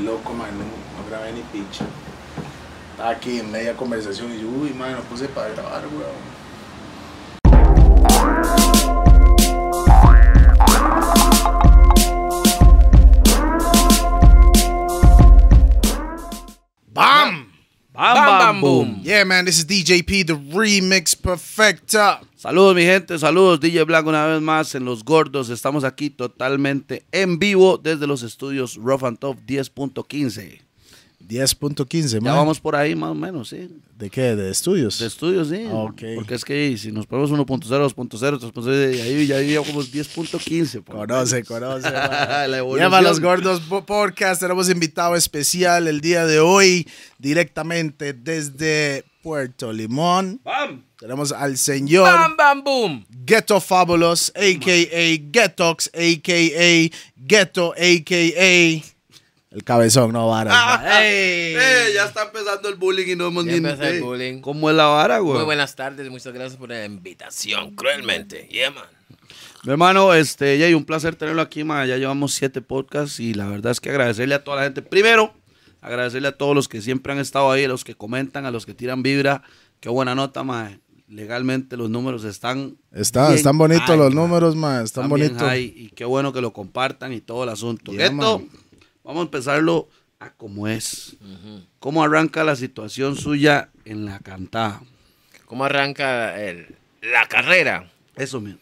loco, man, no, grabé ni picha. Estaba aquí en media conversación y yo, uy, man, no puse para grabar, weón. Bam, bam, boom. Yeah, man, this is DJP, the remix perfecta. Saludos, mi gente. Saludos, DJ Black, una vez más en Los Gordos. Estamos aquí totalmente en vivo desde los estudios Rough and Tough 10.15. 10.15, Ya man. vamos por ahí más o menos, sí. ¿De qué? ¿De estudios? De estudios, sí. Ok. Porque es que si nos ponemos 1.0, 2.0, 3.0, y ahí ya llevamos 10.15. por lo Conoce, menos. conoce. Evolución. Lleva los gordos Po- podcast. Tenemos invitado especial el día de hoy, directamente desde Puerto Limón. ¡Bam! Tenemos al señor Bam, bam, boom. Ghetto Fabulous, a.k.a. Ghettox, a.k.a. Ghetto, a.k.a. El cabezón, no vara. Ah, ¡Ey! Eh, ya está empezando el bullying y no hemos Ya ni... empezó el eh, bullying. ¿Cómo es la vara, güey? Muy buenas tardes, muchas gracias por la invitación, cruelmente. Yeah, man. Mi hermano, este, Jay, un placer tenerlo aquí, ma. Ya llevamos siete podcasts y la verdad es que agradecerle a toda la gente. Primero, agradecerle a todos los que siempre han estado ahí, a los que comentan, a los que tiran vibra. Qué buena nota, ma. Legalmente los números están. Está- bien están bonitos los números, man. Están bonitos. y qué bueno que lo compartan y todo el asunto. Yeah, Esto, man. Vamos a empezarlo a como es. ¿Cómo arranca la situación suya en la cantada? ¿Cómo arranca el- la carrera? Eso mismo.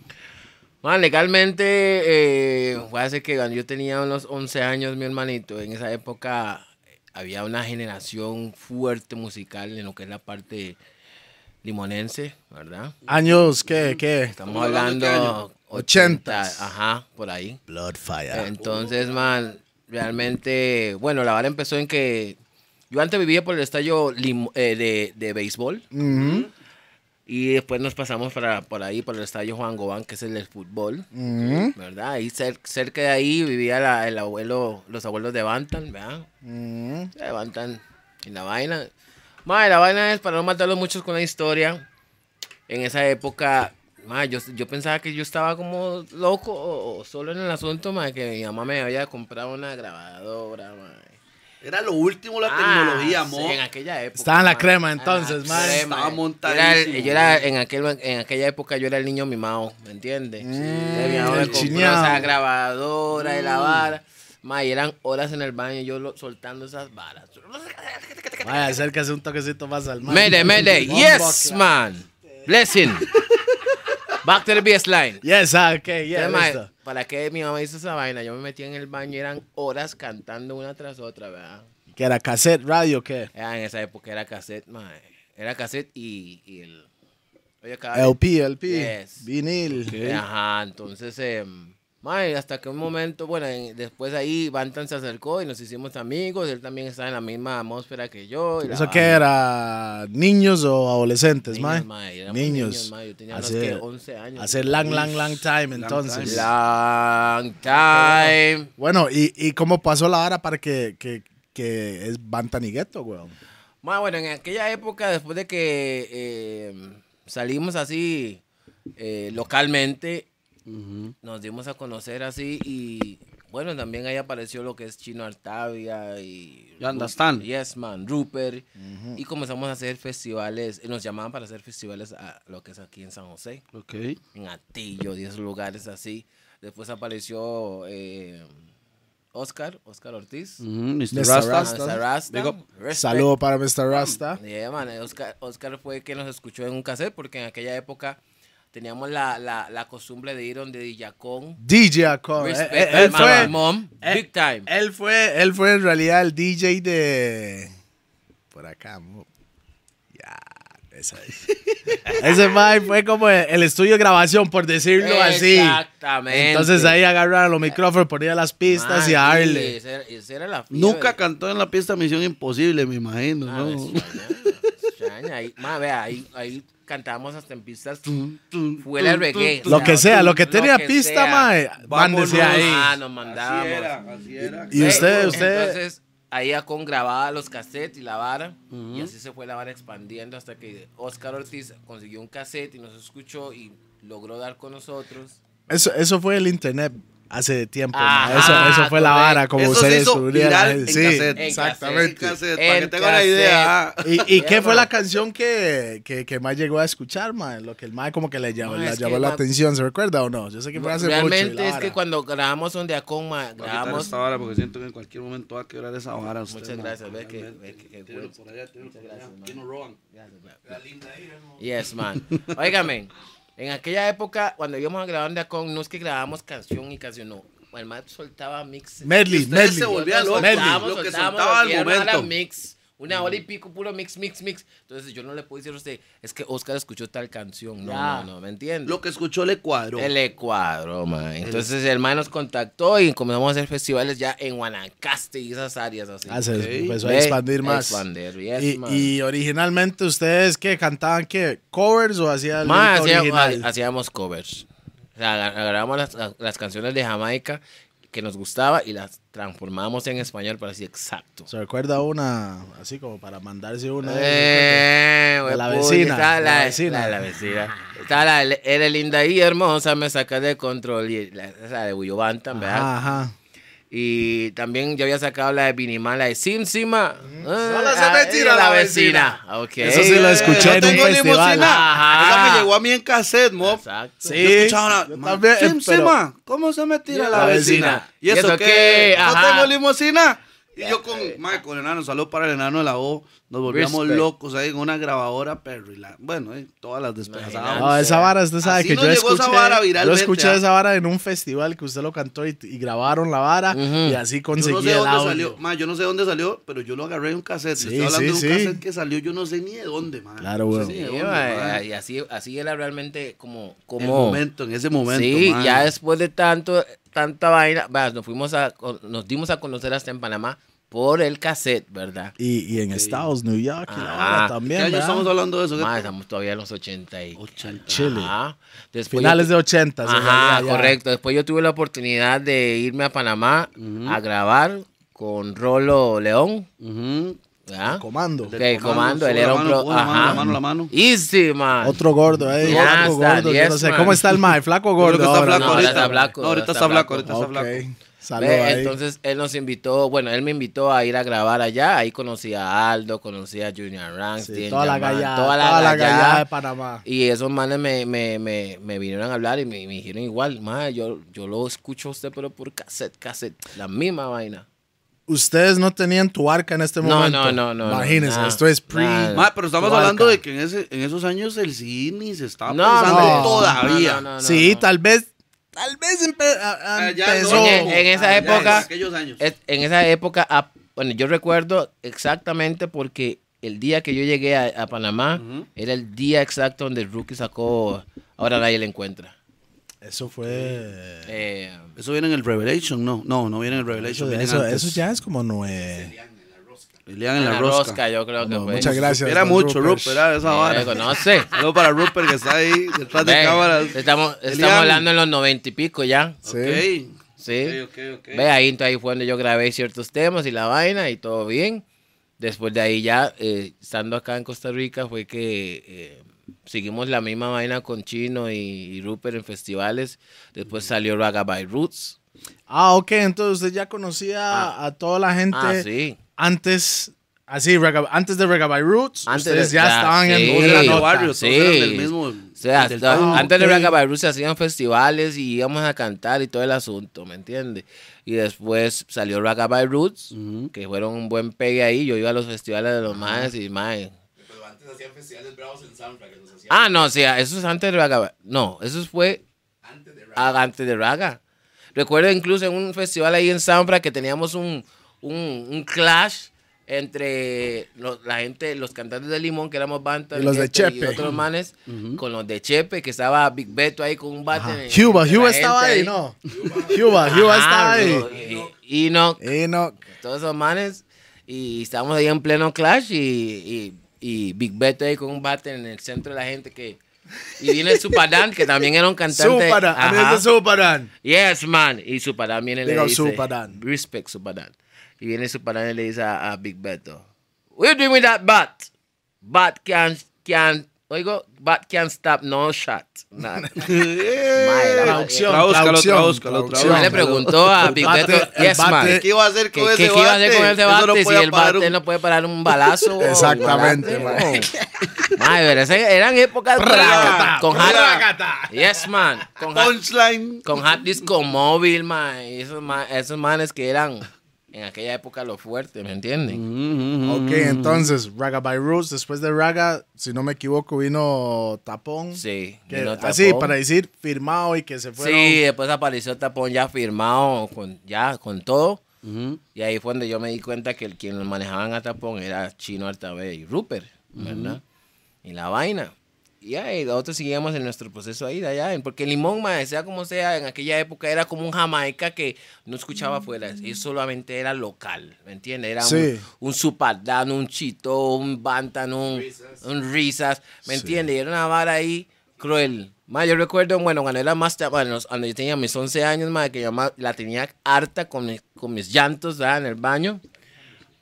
Man, legalmente, eh, fue hace que cuando yo tenía unos 11 años, mi hermanito, en esa época eh, había una generación fuerte musical en lo que es la parte limonense, ¿verdad? ¿Años qué? ¿Qué? Estamos hablando hablando año? 80, Ochentas. ajá, por ahí. Bloodfire. Entonces, man, realmente, bueno, la vara empezó en que yo antes vivía por el estadio lim- eh, de, de béisbol Ujú, y después nos pasamos para, por ahí, por el estadio Juan Gobán, que es el del fútbol, ¿verdad? Ahí cer- cerca de ahí vivía la- el abuelo, los abuelos de Bantan, ¿verdad? Bantan y la vaina. Man, la vaina es, para no matarlos muchos con la historia, en esa época... ma, yo, yo pensaba que yo estaba como loco o, o solo en el asunto, ma, que mi mamá me había comprado una grabadora, ma. Era lo último la Ah, tecnología, sí, amor. en aquella época. Estaba en la ma. crema En la entonces, ma. crema. Estaba Yo era, montadísimo, yo era- en, aquel, en aquella época yo era el niño mimado, ¿me entiendes? Mm, Entonces, mi mamá me el compró chiñao. esa grabadora y la vara. Ma, y eran horas en el baño yo lo- soltando esas varas. Vaya, acércase un toquecito más al man. Mayday. One Yes, man. Blessing. Back to the baseline. Yes, ah, ok, yeah, listo. ¿Para qué mi mamá hizo esa vaina? Yo me metía en el baño y eran horas cantando una tras otra, ¿verdad? ¿Que era cassette radio o qué? Era en esa época era cassette, mae. Era cassette y, y el. Oye, LP, LP, Yes. vinil. Ajá, entonces, eh, mae, hasta que un momento, bueno, en- después ahí Bantan se acercó y nos hicimos amigos. Él también estaba en la misma atmósfera que yo. y la ¿Eso qué era? ¿Niños o adolescentes, Niños, mae? Niños. niños, mae, yo tenía Hace- ¿qué? 11 años. Hace lang, lang, lang time, entonces. time. Long time. Bueno, ¿y, ¿y cómo pasó la hora para que, que, que es Bantanigueto, weón? Mae, bueno, en aquella época, después de que eh, salimos así eh, localmente, nos dimos a conocer así y bueno, también ahí apareció lo que es Chino Artavia y... You understand? Yes, man, Rupert. Y comenzamos a hacer festivales, y nos llamaban para hacer festivales a lo que es aquí en San José, Ok. en Atillo, 10 lugares así. Después apareció eh, Oscar, Oscar Ortiz. Ujú, Mr. Mr. Rasta. Rasta. Mr. Rasta. Saludo para Mr. Rasta. Yeah, man, Oscar, Oscar fue quien nos escuchó en un cassette porque en aquella época teníamos la, la, la costumbre de ir donde Dillacón. DJ Acon. Respect, Eh, eh, Él fue, mom, eh, big time. él fue, él fue en realidad el DJ de por acá. mo- Ya, esa es. Ese mae fue como el, estudio de grabación, por decirlo así. Exactamente. Entonces ahí agarraron los micrófonos, ponían las pistas Man, y a darle. esa era- esa era la fiebre. Nunca cantó en la pista Misión Imposible, me imagino, Ah, ¿no? Extraña. Ahí, ma, vea, ahí, ahí cantábamos hasta en pistas reggae. Lo que sea, lo que lo tenía que pista, mae, mándese Vámonos. ahí. Ah, nos mandábamos. Así era, así era. Y usted, Sí, usted, Entonces, ahí Acon grababa los cassettes y la vara. Y así se fue la vara expandiendo hasta que Oscar Ortiz consiguió un cassette y nos escuchó y logró dar con nosotros. eso, eso fue el internet hace tiempo. Ajá, eso, eso fue la vara, como Eso usted se hizo descubriera. viral en Sí, cassette. En exactamente. En cassette, para que tengan una idea. ¿Y, y qué fue man. la canción que, que, que más llegó a escuchar, ma? Lo que el mae como que le llamó, le es llamó que, la atención, ¿se recuerda o no? Yo sé que fue hace mucho. y Realmente la es que cuando grabamos donde Acoma, Voy a quitar grabamos. esta vara porque siento que en cualquier momento va a quebrar esa vara. usted, Muchas man. gracias, ve que- Realmente. ve que- por allá, por allá. Aquí no roban. Yes, man. Óigame, en aquella época, cuando íbamos a grabar de Acon, no es que grabábamos canción y canción, no. El man soltaba mix. Medley, medley. se locos. soltábamos, Lo que soltaba al momento. mix. Una hora y pico, puro mix, mix, mix. Entonces yo no le puedo decir a usted, es que Oscar escuchó tal canción. No, Ya. no, no, ¿me entiende? Lo que escuchó le cuadró. El Ecuador, man. Entonces el man nos contactó y comenzamos a hacer festivales ya en Guanacaste y esas áreas así. Ah, se empezó a expandir más. Expandir, yes, y, man. y originalmente ustedes que cantaban qué covers o hacían ha- hacíamos covers. O sea, agar- agarramos las, las canciones de Jamaica que nos gustaba y las transformamos en español para así exacto. ¿Se recuerda una así como para mandarse una? Eh, De la güey, vecina, la, la vecina. la la vecina. La, eres linda y hermosa, me saca de control. Y la, esa de Buyo Bantam, ¿verdad? Ajá, ajá. Y también yo había sacado la de Binimal, la de Sim Sima. Solo se me tira la vecina. Ok. Eso sí lo escuché Yo en un tengo festival. limusina. Ajá. Esa me llegó a mí en cassette, mo. Exacto. Sí. Yo escuchaba yo una, también, "Ma, Sim, pero- Sima, ¿cómo se me tira la, La vecina? vecina. ¿Y eso, ¿Y eso qué? qué? ¿No tengo limusina? Y yo con, ma, con el enano, saludo para el enano de la O, nos volvíamos Respect. locos ahí en una grabadora, pero y la- bueno, eh, todas las despedazábamos. No, esa vara, usted sabe Así que yo llegó esa escuché, vara yo viralmente, escuché ¿ah? esa vara en un festival que usted lo cantó y, y grabaron la vara y así Yo conseguí no sé el dónde audio. salió, ma, yo no sé dónde salió, pero yo lo agarré en un cassette. Sí, estoy hablando sí, de un sí. cassette que salió, yo no sé ni de dónde, ma. Claro, No sé weón. ni de Sí, dónde, ma, ma. y así, así era realmente como... En como el momento, en ese momento, sí, ma. ya después de tanto, tanta vaina, va, nos fuimos a, nos dimos a conocer hasta en Panamá por el cassette, ¿verdad? Y, y en Estados, New York, y la Ajá. vara ¿Qué también, estamos hablando de eso? ¿Qué Ma, tal? estamos todavía en los 80 y... 80. Chile. Ajá. Después Finales yo- de 80. en Ajá, correcto. Después yo tuve la oportunidad de irme a Panamá a grabar con Rolo León. Ujú. ¿Verdad? Comando. Del comando, comando, él era la un mano, pro. mano, Ajá. la mano, la mano. Easy, man. Otro gordo, eh. Ya flaco está, gordo. Yo no yes, sé. man. ¿Cómo está el mae? Flaco gordo. creo que está ahora, flaco No, ahorita. está flaco, No, ahorita está está flaco, flaco. ahorita está Ve. Entonces él nos invitó, bueno, él me invitó a ir a grabar allá. Ahí conocí a Aldo, conocí a Junior Ranks, Sí, toda la gallada. toda la Toda gallada. de Panamá. Y esos manes me, me, me, me vinieron a hablar y me, me dijeron igual, ma, yo, yo lo escucho a usted, pero por cassette, cassette, la misma vaina. Ustedes no tenían tu arca en este momento. no, no, no, Imagínense, no, esto es pre. Ma, pero estamos hablando de que en, ese, en esos años el cine se estaba No, pensando no, todavía. no, no, no, sí, no. tal vez. Tal vez empe- empezó. no, En- en esa ah, época- en años. Esa época, bueno, yo recuerdo exactamente porque el día que yo llegué a, a Panamá era el día exacto donde el rookie sacó Ahora nadie le encuentra. Eso fue. Eh, Eso viene en el Revelation, no. No, no viene en el Eso, Revelation. viene eso, antes. eso ya es como nueve. Pelean en en la, rosca. yo creo que No, fue. muchas gracias. Era mucho, Rupert. Rupert, era esa Eh, vara. conoce. Saludos para Rupert que está ahí detrás de cámaras. Estamos, estamos hablando en los noventa y pico ya. Sí. Sí. Ok, ok, ok. Ve, ahí, entonces, ahí fue donde yo grabé ciertos temas y la vaina y todo bien. Después de ahí ya, eh, estando acá en Costa Rica, fue que eh, seguimos la misma vaina con Chino y, y Rupert en festivales. Después salió Raga by Roots. Ah, ok, entonces usted ya conocía Ah. a toda la gente Ah, sí. antes, así, Reggae- antes de Reggae by Roots. Antes ustedes de- ya estaban en, sí. en la de nota. barrios, Sí. del mismo. O sea, del hasta- antes de ok. Raga by Roots se hacían festivales y íbamos a cantar y todo el asunto, ¿me entiendes? Y después salió Raga by Roots, Ujú. que fueron un buen pegue ahí. Yo iba a los festivales de los maes y maes. Antes hacían festivales bravos en que hacían Ah, no, o sea, eso es antes de Raga. No, eso fue antes de rap. ah, antes de Raga. Recuerdo incluso en un festival ahí en Soundtrack que teníamos un, un, un clash entre los- la gente, los cantantes de Limón, que éramos Bantam Y los de este, y Chepe. otros manes, con los de Chepe, que estaba Big Beto ahí con un bate. en- Cuba, Cuba estaba ahí, ¿no? Cuba, Cuba estaba ahí. Y no, todos esos manes. Y estábamos ahí en pleno clash y, y, y Big Beto ahí con un bate en el centro de la gente que... Y viene Supadán, que también era un cantante. A mí Supadan. Yes, man. Y Supadán viene y le dice... Supadán. Respect Supadán. Y viene Supadán y le dice a, a Big Beto, you doing with that bat? Bat can, can oigo, Bat Can't Stop No Shot. Nada. Traducción, traducción, le preguntó a Big bate- Beto, el yes, man. bate- ¿Qué iba a hacer ¿Qué, con qué- ese qué iba a hacer con ese Eso no bate si el bate un- no puede parar un balazo? Exactamente? Mae, pero ese- eran épocas con hard, yes man, con Punchline. con hard disco móvil, man, esos manes que eran en aquella época lo fuerte, ¿me entienden? Ok, entonces, Raga by Roots, después de Raga, si no me equivoco, vino Tapón. Sí, Que- vino así, Tapón. para decir firmado y que se fueron. Sí, después apareció Tapón ya firmado, con, ya con todo. Y ahí fue donde yo me di cuenta que el quien manejaban a Tapón era Chino Artabé y Rupert, ¿verdad? Y la vaina. Y ahí nosotros seguíamos en nuestro proceso ahí, de allá. Porque Limón, mae, sea como sea, en aquella época era como un Jamaica que no escuchaba afuera. Y solamente era local, ¿me entiendes? Era Sí. un, un Supardano, un Chito, un Bantan, un, un Risas, ¿me entiendes? Y era una vara ahí cruel. Ma, yo recuerdo, bueno, cuando era más, bueno, cuando yo tenía mis 11 años, ma, que yo ma- la tenía harta con, mi- con mis llantos ¿verdad? en el baño.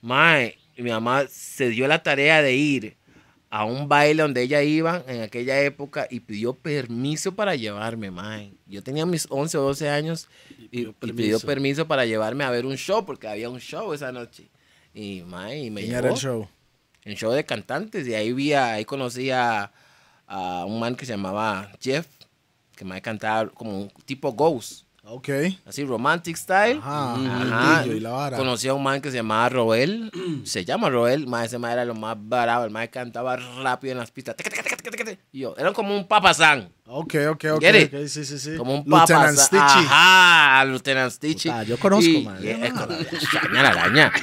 Mae, y mi mamá se dio la tarea de ir a un baile donde ella iba en aquella época y pidió permiso para llevarme, mae. Yo tenía mis 11 o 12 años y, y pidió permiso para llevarme a ver un show porque había un show esa noche. Y, mae, y me ¿Quién llevó era el show? en show de cantantes y ahí vi a- ahí conocí a, a un man que se llamaba Jeff que me cantaba como un tipo ghost Ok. así romantic style Ajá, Ajá. el y la vara. conocí a un man que se llamaba Roel se llama Roel ma, ese man era lo más bravo el man cantaba rápido en las pistas y yo eran como un papasán Ok, ok, ok. Get it? ok, Sí, sí, sí. como un Lieutenant papasán Stitchy. ajá Lieutenant Stitchy Puta, yo conozco, Y- man. y es como- araña, la araña.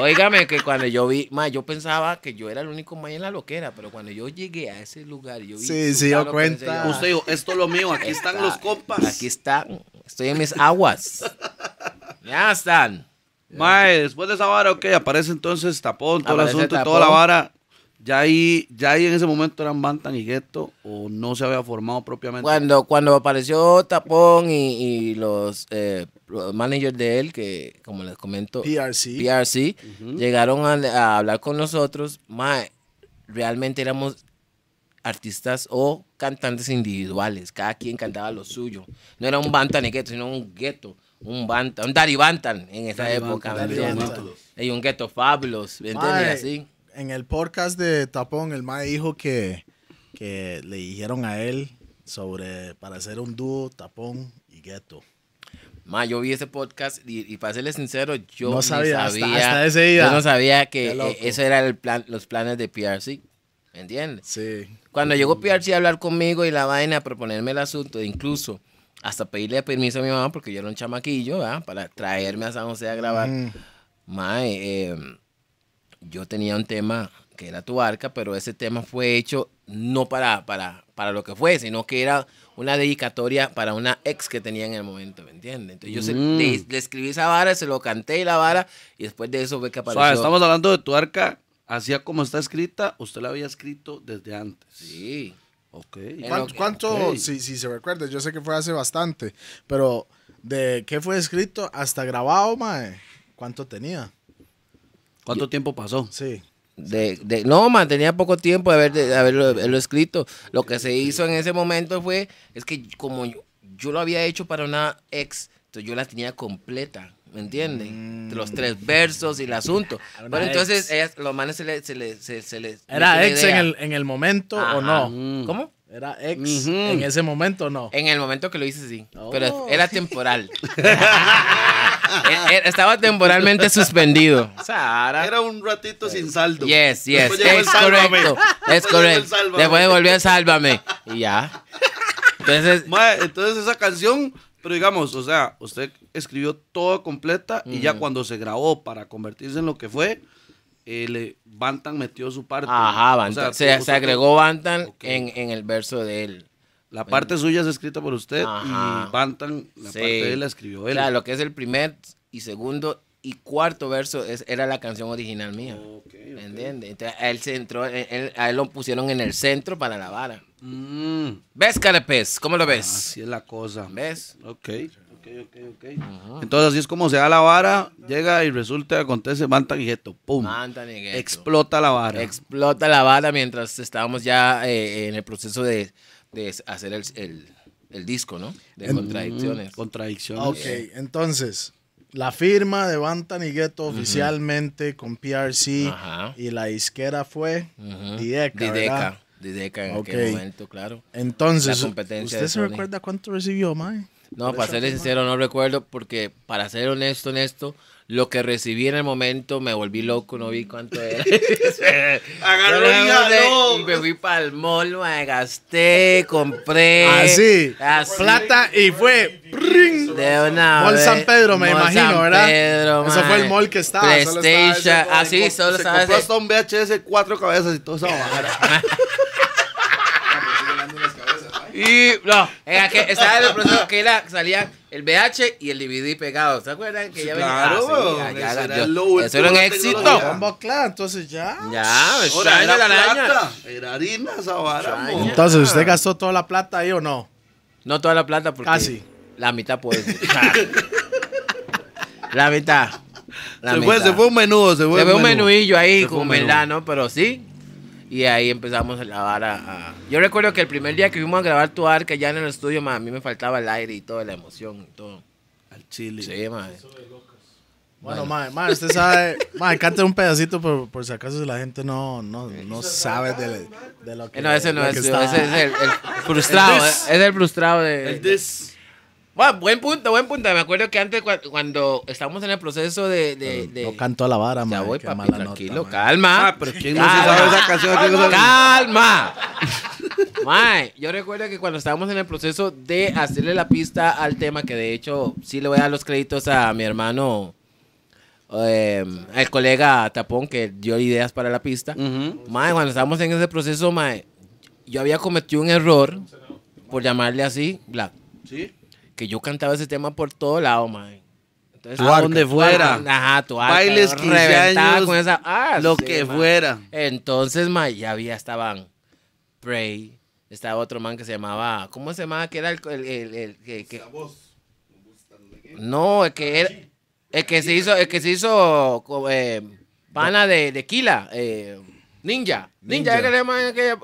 Óigame que cuando yo vi, ma, yo pensaba que yo era el único man en la loquera, pero cuando yo llegué a ese lugar, y yo vi. Sí, su se dio carro, pensé cuenta. yo, Usted dijo, esto es lo mío, aquí están está- los compas. Aquí están, estoy en mis aguas. ya están. Mae, después de esa vara, ok, aparece entonces Tapón, todo el asunto, y Tapón. toda la vara. Ya ahí, ya ahí en ese momento eran Bantan y Ghetto, o no se había formado propiamente. Cuando, cuando apareció Tapón y, y los, eh, los managers de él, que como les comento, PRC. PRC, llegaron a, a hablar con nosotros, mae, realmente éramos artistas o cantantes individuales, cada quien cantaba lo suyo. No era un bantan y gueto, sino un gueto, un bantan, un Daddy Bantan en esa Daddy época. Y un gueto. Mae, Así. En el podcast de Tapón, el mae dijo que, que le dijeron a él sobre para hacer un dúo Tapón y Ghetto. Ma, yo vi ese podcast y, y para serles sincero, yo No sabía, hasta- sabía, hasta ese día. yo no sabía que eh, eso era el plan, los planes de PRC, ¿me entiendes? Sí. Cuando llegó PRC a hablar conmigo y la vaina a proponerme el asunto, incluso hasta pedirle permiso a mi mamá porque yo era un chamaquillo, ¿verdad? Para traerme a San José a grabar. Mm. Mae, eh, yo tenía un tema que era tu arca, pero ese tema fue hecho no para, para, para lo que fue, sino que era una dedicatoria para una ex que tenía en el momento, ¿me entiendes? Entonces yo se- Mm. le, le escribí esa vara, se lo canté y la vara, y después de eso fue que O apareció. sea, estamos hablando de tu arca, así como está escrita, usted la había escrito desde antes. Sí. Ok. ¿Cuánto, si, si se recuerda, yo sé que fue hace bastante, pero de qué fue escrito hasta grabado, mae, ¿cuánto tenía? ¿Cuánto tiempo pasó? Sí. De, de- no, man, tenía poco tiempo de, haber, de haberlo, haberlo escrito. Lo que se hizo en ese momento fue, es que como yo, yo lo había hecho para una ex, entonces yo la tenía completa, ¿me entienden? De los tres versos y el asunto. Una Pero entonces, ellas, los manes se le... Se le, se, se le ¿Era ex en el, en el momento Ajá. o no? Mm. ¿Cómo? ¿Era ex en ese momento o no? En el momento que lo hice, sí. Oh. Pero era temporal. E- e- Estaba temporalmente suspendido. O sea, ahora- Era un ratito sin saldo. Yes, yes, Después llegó el es correcto. Es correcto. Después volvió a Sálvame. Y ya. Entonces, Mae, entonces esa canción, pero digamos, o sea, usted escribió toda completa y ya cuando se grabó para convertirse en lo que fue, eh, le, Bantan metió su parte. ajá, O Bantan. sea, se, agregó Bantan Ok. en, en el verso de él. La parte suya es escrita por usted Ajá. y Bantan, la Sí. parte de él la escribió O él. sea, lo que es el primer y segundo y cuarto verso es, era la canción original mía. Ok, ok. ¿Me entiendes? Entonces, a él, se entró, él- él- a él lo pusieron en el centro para la vara. Mm, ¿Ves, Carepes? ¿Cómo lo ves? así es la cosa. ¿Ves? Ok, ok. ok, ok. Entonces así es como se da la vara, llega y resulta, acontece, manta guijeto, pum. Manta ni gueto. Explota la vara. Explota la vara mientras estábamos ya eh, en el proceso de, de hacer el, el- el disco, ¿no? De contradicciones. Contradicciones. Ok, entonces, la firma de Bantan y Ghetto oficialmente con PRC Ajá. y la disquera fue Ujú. Dideca, ¿verdad? Dideca. Dideca en aquel momento, claro. Entonces, La competencia ¿usted se Sony. recuerda cuánto recibió, mae? No, para serle sincero, no recuerdo porque, para ser honesto, honesto, lo que recibí en el momento me volví loco, no vi cuánto era. Agarró y y me fui para el mall, me gasté, compré. Así, así, plata y fue ¡pring! De una Mall vez. San Pedro, me Mall imagino, San ¿verdad? Pedro, Eso fue el mall que estaba, solo estaba ese PlayStation, así, solo se estaba compró hasta un VHS cuatro cabezas y esa vara. Y no, en aquel, estaba en el proceso que era, salía el VH y el DVD pegados. ¿Se acuerdan? Que ya venía- claro, Ah, sí, ya- ya- eso era yo- lo Eso era un éxito. Bombo claro, entonces ya. Ya, me Ahora, era la araña. plata, era harina esa vara. Entonces, ¿usted gastó toda la plata ahí o no? No toda la plata porque Casi. la mitad pues. la mitad. La Se fue, mitad. se fue un menudo, se fue, Se ve un menú. menuillo ahí Se fue con un verdad, ¿no? Pero sí. Y ahí empezamos a lavar a, a- Yo recuerdo que el primer día que fuimos a grabar tu arca ya en el estudio, ma, a mí me faltaba el aire y toda la emoción y todo. Al chile. Sí, ma. Bueno, mae, mae, usted sabe, mae, cante un pedacito por, por si acaso la gente no, no, no sabe de, de lo que Eh, No, ese no lo es, que ese es el, el frustrado, eh, es el frustrado de... El dis. Bueno, buen punto, buen punto. Me acuerdo que antes cua- cuando estábamos en el proceso de... de, de- No cantó la vara, ya mae, voy, papi, mala tranquilo, nota, calma. Ah, pero ¿quién no se sabe esa canción? ¿Quién no? ¡Calma! Mae, yo recuerdo que cuando estábamos en el proceso de hacerle la pista al tema, que de hecho sí le voy a dar los créditos a mi hermano, eh, al colega Tapón, que dio ideas para la pista. Mae, cuando estábamos en ese proceso, mae, yo había cometido un error, por llamarle así, Black, ¿Sí? Que yo cantaba ese tema por todo lado. Entonces, A donde fuera. Ajá, tu arca, Bailes, yo 15 reventaba años, con esa, ah, lo sí, que fuera. Entonces, ma, ya había, estaban Prey, estaba otro man que se llamaba, ¿cómo se llamaba? Que era el, el, el- el que, que- no, el que era, el que se hizo, el que se hizo eh, pana de, de Kila, eh, Ninja, Ninja, Ninja. ¿qué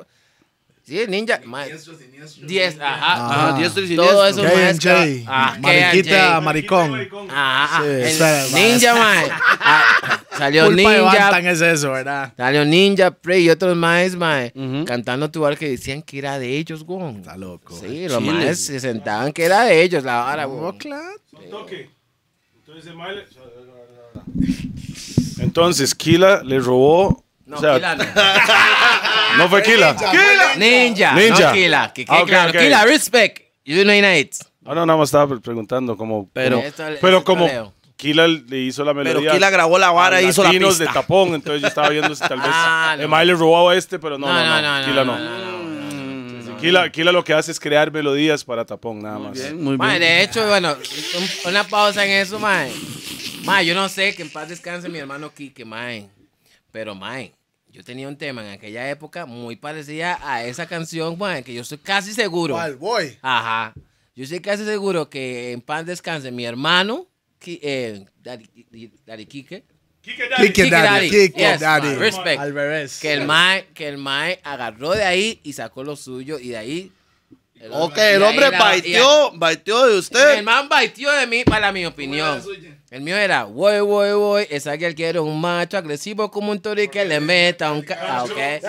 sí, Ninja, Diestro, siniestro. 10, ajá. Ajá, diestro y todo eso, maestra. Ah, mariquita, K&J. maricón. Ajá, ajá, Sí, el. Ninja, ma, ah, salió Culpa Ninja, es eso, ¿verdad? Salió Ninja, Prey y otros más, mae, Ujú. cantando tu bar que decían que era de ellos, güey. Está loco. Sí, los Chile. maes se sentaban que era de ellos la vara, güey. claro. toque. Entonces, el Entonces, Kila le robó. No, o sea, Kila no. no fue Kila. Ninja, Ninja. no Kila. Que, que Ah, ok, claro, ok. Kila, respect. You know it. Ah, no, nada más estaba preguntando como. Pero- como- Esto- pero esto como leo. Kila le hizo la Pero melodía. Kila grabó la vara y hizo la latinos pista. de tapón, entonces yo estaba viendo si tal vez Ah, no. Emile le robó a este, pero no, No, no, no, no, no, Kila no, no. no, no, no, no. Kila, Kila lo que hace es crear melodías para tapón, nada más. Bien, muy bien. de hecho, bueno, un- una pausa en eso, mae. Mae, yo no sé, que en paz descanse mi hermano Kike, mae. Pero, mae, yo tenía un tema en aquella época muy parecida a esa canción, mae, que yo estoy casi seguro. ¿Cuál? Voy. Ajá. Yo estoy casi seguro que en paz descanse mi hermano, eh, Daddy, Daddy Kike, Kike Kike Daddy. Yes, Daddy. man, respect. Al revés. que el mae, que el mae agarró de ahí y sacó lo suyo y de ahí. el Ok, el hombre baiteó, baiteó de usted. El man baitió de mí, para mi opinión. El mío era, voy, voy, voy, esa que él quiere un macho agresivo como un toro y que le meta un... Ca ah, ok. Entonces,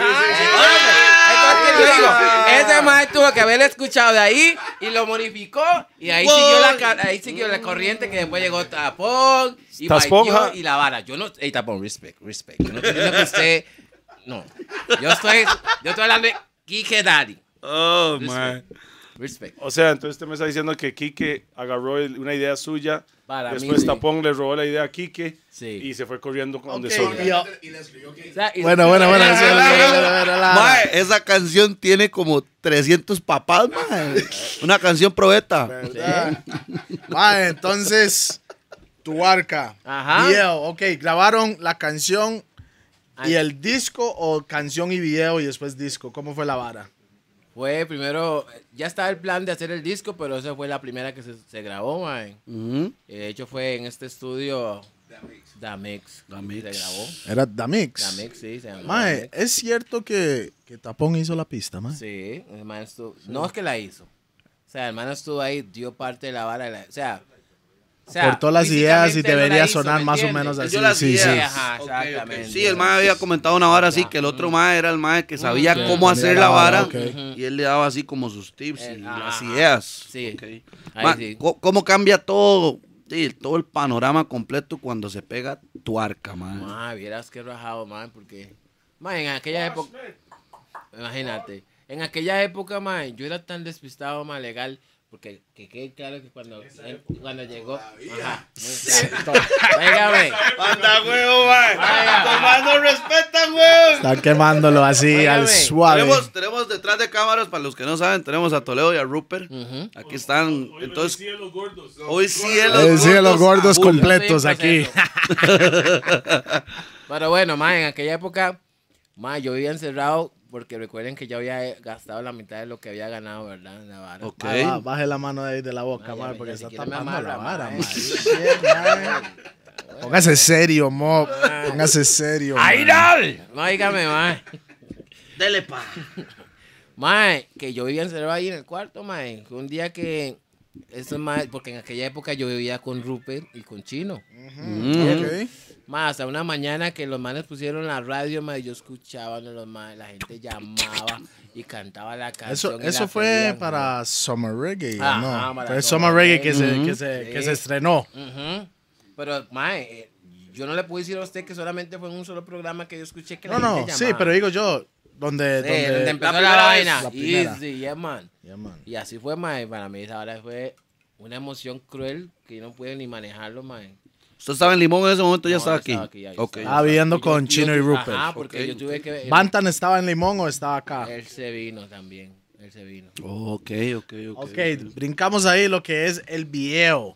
yo digo, ese man tuvo que haber escuchado de ahí y lo modificó y ahí siguió la, ahí siguió la corriente que después llegó Tapón y Tapón, y la vara. Yo no... Ey, Tapón, respect, respect. Yo no estoy diciendo que usted... No. Yo estoy, yo estoy hablando de Kike Daddy. Oh, man. Respect. O sea, entonces usted me está diciendo que Kike agarró una idea suya, Para mí, después sí. Tapón le robó la idea a Kike Sí. y se fue corriendo con donde Ok, Sonia. y yo- Y le escribió que. O sea, y- Bueno, bueno, bueno. sí, Mae, esa canción tiene como 300 papás, mae. Una canción probeta. ¿Verdad? Mae, entonces, tu arca. Ajá. Video. Ok, grabaron la canción y el disco o canción y video y después disco. ¿Cómo fue la vara? Fue primero, ya estaba el plan de hacer el disco, pero esa fue la primera que se, se grabó, mae. Ujú. De hecho fue en este estudio Damix. Damix. Se grabó. Era Damix. Damix, sí, se llama Mae, Damix. es cierto que, que Tapón hizo la pista, mae. Sí, el man estuvo. No es que la hizo. O sea, el man estuvo ahí, dio parte de la vara. de la- o sea, o sea, Cortó las ideas y debería hizo, sonar ¿me más o menos así. las sí, ideas. sí. Ajá, Ok, ok. exactamente. Sí, el mae había comentado una vara así, que el otro mae era el mae que sabía Ok. cómo hacer la vara y él le daba así como sus tips y las ideas. Sí. Ma, sí. ¿Cómo cambia todo? Sí, todo el panorama completo cuando se pega tu arca, mae. Ma, vieras que rajado, man, porque. Ma, en aquella época. Imagínate. En aquella época, ma, yo era tan despistado, ma, legal. Porque que quede claro que cuando, él- cuando llegó. Ajá. Óigame. ¡Anda, huevo, no respetan, huevo! Están quemándolo así al suave. Tenemos, tenemos detrás de cámaras, para los que no saben, tenemos a Toledo y a Rupert. Aquí están. Entonces, Sí, los gordos. hoy sí los gordos full. completos aquí. Pero bueno, ma, en aquella época, ma, yo vivía encerrado porque recuerden que yo había gastado la mitad de lo que había ganado, ¿verdad? En la vara. Ok. Mae, va- baje la mano de ahí de la boca, Ay, mae, ya, porque ya está tapando la amarra, vara, mae. mae. Shit, mae. Póngase serio, mo. Póngase serio. mae. No, dígame, ma. Dele pa. Mae, que yo vivía encerrado ahí en el cuarto, mae. Un día que. Eso mae, porque en aquella época yo vivía con Rupert y con Chino. Ok. Más hasta una mañana que los manes pusieron la radio, mae, yo escuchaba ¿no? los manes, la gente llamaba y cantaba la canción. Eso, eso la fue pedían, para Summer Reggae, Ajá, ¿no? para Fue Summer Summer Reggae que se, que se, que Sí. se estrenó. Pero, mae, eh, yo no le puedo decir a usted que solamente fue en un solo programa que yo escuché que la No, no, gente sí, llamaba. pero digo yo, donde... Sí, donde, donde empezó la vaina. la. Easy, yeah, man. Ya, man. Y así fue, mae. Para mí esa hora fue una emoción cruel que yo no pude ni manejarlo, mae. ¿Usted estaba en Limón en ese momento? ¿Ya No, estaba yo aquí? estaba aquí, ya, yo Ok. estaba. Ah, viviendo Y yo- con y yo Chino y tu- Rupert. Ajá, porque Ok. yo tuve que... ¿Bantan estaba en Limón o estaba acá? Él se vino también. Él se vino. Ok, ok, ok. Ok, brincamos ahí lo que es el video.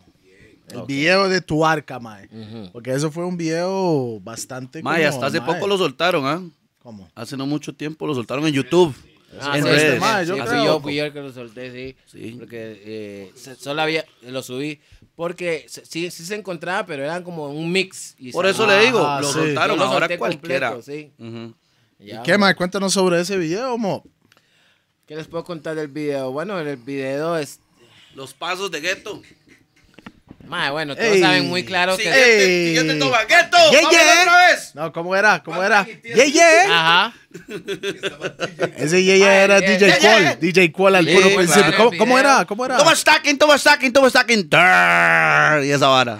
El video de tu arca, mae. Ujú. Porque eso fue un video bastante. Mae, como, hasta hace mae, poco lo soltaron, ¿ah? ¿Cómo? Hace no mucho tiempo lo soltaron en YouTube. Ah, en sí, redes. sí, Mae, sí, yo sí, creo. yo fui yo el que lo solté, sí. Sí. Porque eh, solo había, lo subí. Porque sí, sí se encontraba, pero eran como un mix. y Por se- eso le digo, Ah, lo sí. soltaron ahora cualquiera. completo, sí. Ujú. Ya, ¿Qué, mae? Cuéntanos sobre ese video, mo. ¿Qué les puedo contar del video? Bueno, el video es... Los pasos de gueto. Mae, bueno, todos Ey. saben muy claro que... Ey. Siguiente toma. ¡Gueto! Yeah, ¡Vamos yeah. otra vez! No, ¿cómo era? ¿Cómo era? Yeah, yeah. Ajá. Ese yeah era DJ Qual. DJ Qual al puro principio. ¿Cómo, cómo era? ¿Cómo era? Toma stacking, toma stacking, toma stacking. Y esa vara.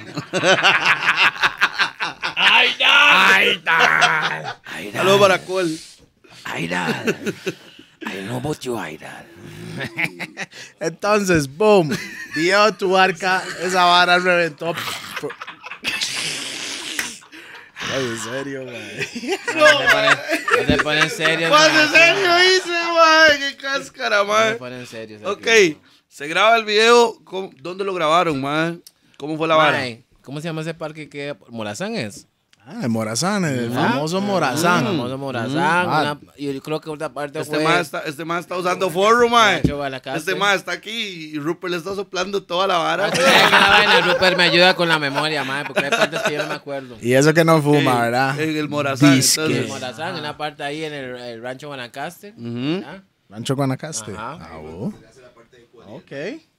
Saludos para Col. Aidal. I know about you, Aidal. Entonces, boom. De tu arca. Esa vara reventó. Ay, en serio, mae. No se ponen, no se ponen serios. Más mae. en serio hice, mae. Qué cáscara, No se mae. ponen serios. Ok, se graba el video. ¿Cómo- ¿Dónde lo grabaron, mae? ¿Cómo fue la vara? ¿Cómo se llama ese parque que Morazán es? Ah, el Morazán, el Ah. famoso Morazán. Famoso Morazán. Una- y yo creo que otra parte Este fue... mae está, este está usando forro, mae. Este mae está aquí y Rupert le está soplando toda la vara. Ah, Rupert me ayuda con la memoria, mae, porque hay partes que yo no me acuerdo. Y eso que no fuma, Ok, ¿verdad? En el Morazán. Disque. En Entonces, Morazán, una parte ahí en el, el rancho Guanacaste. Ujú. ¿ya? Rancho Guanacaste. Ajá. Ah, oh. Ok.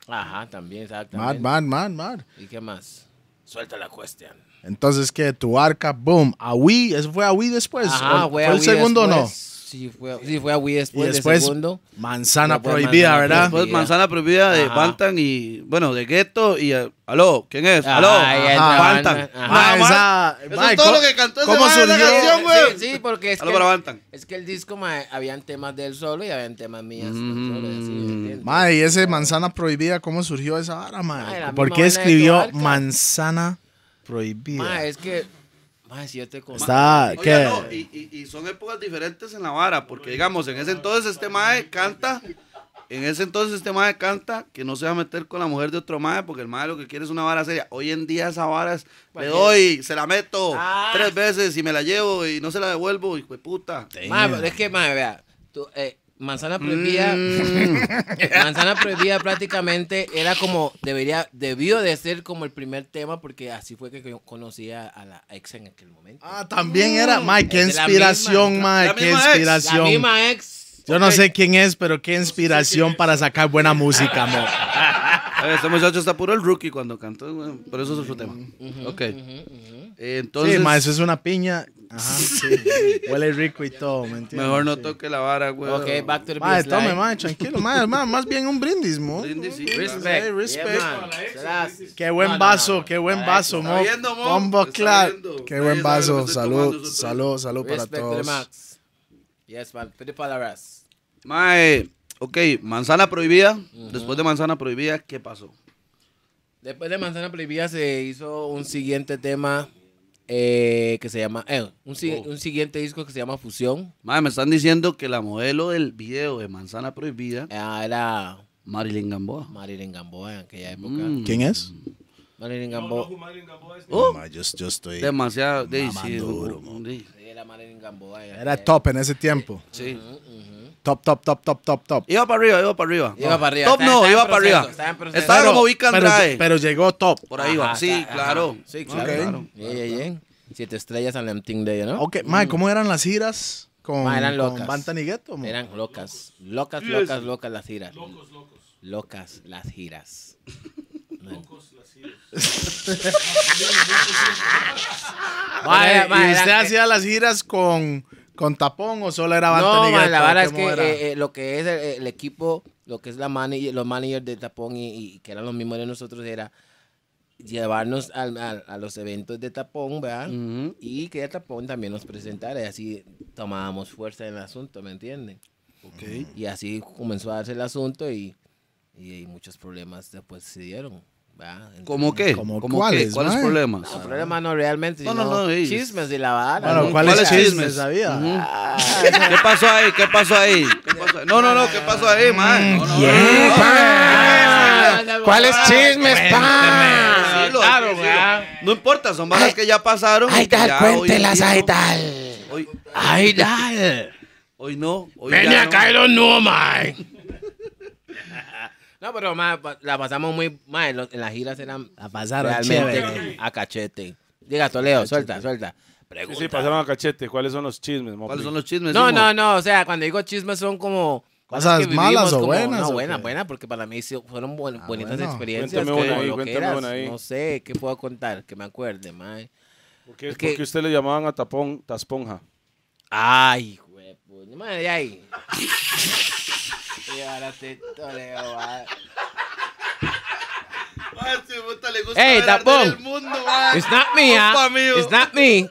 Ajá, también, Mad, exactamente. mad, mad, mad. ¿Y qué más? Suelta la cuestión. Entonces, ¿qué? Tu arca, boom. A Wii, ¿eso fue a Wii después? Ajá, ¿O fue, ¿Fue a el Wii segundo o no? Sí, fue, sí, fue a Wii después, y después, de segundo. Manzana Después Prohibida, Manzana ¿verdad? Después. Manzana Prohibida de Ajá. Bantan y, bueno, de Gueto y, eh, aló, ¿quién es? Ajá, Aló, Ajá. Bantan. Ajá. Ah, Eso es todo ¿cómo- lo que cantó ese ¿Cómo surgió? canción, güey. Sí, sí, porque es Aló que, para Bantan. es que el disco, mae, habían temas de él solo y habían temas mías del así, Mm. Mae, y ese Manzana Prohibida, ¿cómo surgió esa vara, Mae, ¿Por qué escribió. Manzana Prohibida? Mae, es que, mae, si yo te conté. Está, Oiga, ¿qué? no, y, y- y son épocas diferentes en la vara, porque digamos, en ese entonces este mae canta, en ese entonces este mae canta que no se va a meter con la mujer de otro mae, porque el mae lo que quiere es una vara seria. Hoy en día esa vara es, le doy, se la meto Ah. tres veces y me la llevo y no se la devuelvo, hijo de puta. Mae, pero es que, mae, vea, tú, eh, Manzana Prohibida, Manzana Prohibida prácticamente era como, debería, debió de ser como el primer tema porque así fue que yo conocí a, la ex en aquel momento. Ah, también era. Qué Es de la inspiración, la qué misma ex. la inspiración. misma ex. Yo no sé quién es, pero qué inspiración para sacar buena música, mo. Este muchacho está puro el rookie cuando cantó, güey, pero eso es otro tema. Ok. Eh, Entonces, sí, mae, eso es una piña. Ajá, sí. Huele rico y todo, ¿me entiendes? mejor no Sí. toque la vara, güey. Ok, back to the Mae, baseline. tome, mae, tranquilo, más bien un brindis, mo. Brindis, sí. Respect. Sí, respect. Yeah, man. Serás- Qué buen No, no, vaso, no, no. qué buen Para vaso, mo. Está viendo, mo. Bombo Está claro. viendo. Qué Nadie buen sabe lo vaso. estoy Salud, tomando, salud, salud para Respect to the todos. max. Yes, man. Pide palabras. Mae, ok, manzana prohibida. Después de manzana prohibida, ¿qué pasó? Después de Manzana Prohibida se hizo un siguiente tema eh, que se llama, eh, un, Oh. un siguiente disco que se llama Fusión. Mae, me están diciendo que la modelo del video de manzana prohibida, Ah, era Marilyn Gamboa. Marilyn Gamboa en aquella época. Mm. ¿Quién es? Marilyn Gamboa. Oh, Mae, yo, yo estoy. demasiado. de- sí, Mamando duro, sí, era Marilyn Gamboa. Era top en ese tiempo. sí. Top, top, top, top, top, top. Iba para arriba, iba para arriba. Iba para arriba. Top Está- no, iba para arriba. está en proceso. Estaba Pero- como Vic Pero, Andrade. pero llegó top. por ahí va. Sí, está- claro. ajá. Sí, claro. Yeah, yeah, yeah. Siete estrellas al Empting Day, ¿no? Ok, mae, ¿cómo eran las giras con, Ma, eran con locas. Banta Nigueto, mo? Eran locas. Locas, locas, locas las giras. Locos, locos. Locas las giras. Locos las giras. Mae, ¿Y usted hacía las giras con, con tapón o solo era No, man, la verdad es ¿Cómo que eh, eh, lo que es el, el equipo, lo que es la manager, los managers de Tapón y, y que eran los mismos de nosotros era llevarnos al- al- a los eventos de Tapón, ¿verdad? Y que Tapón también nos presentara y así tomábamos fuerza en el asunto, ¿me entienden? Ok. Y así comenzó a darse el asunto y, y muchos problemas después se dieron, ¿Cómo qué? ¿Cómo ¿Cómo cuáles, qué? ¿Cuáles problemas? No, problemas no realmente, No, no, no, ey. chismes de la vara. Bueno, ¿no? ¿cuáles ¿Cuáles chismes chismes? sabía? ¿Qué pasó ahí? ¿Qué pasó ahí? ¿Qué pasó ahí? No, no, no, ¿qué pasó ahí, man? No, no, no, no, no. ¿Cuáles chismes, pa? Decilo, Claro. No importa, son balas que ya pasaron. Ay, tal, cuéntelas, ay, no. tal. Hoy, Ay, tal. hoy no. Hoy Ven ya acá no, man. No, pero ma, pa- la pasamos muy mal. En, las giras eran La pasaron realmente chévere. a cachete. Diga, Toledo, suelta, suelta. Sí, Pregunta. sí, pasaron a cachete. ¿Cuáles son los chismes? ¿Cuáles son los chismes? No, no, no. O sea, cuando digo chismes son como. ¿Cosas que malas vivimos o como- buenas, No, qué? buenas, porque para mí sí fueron buen- Ah, bonitas bueno. experiencias. Cuéntame una ahí, cuéntame una ahí. No sé, ¿qué puedo contar? Que me acuerde, mae. ¿Por qué, Es que- por qué usted le llamaban a Tapón Tasponja? Ay, güey, pues, madre de ahí. Y ahora te mae. Ay, este puta le gusta Hey, el mundo, man. It's not me, ah. It's not me.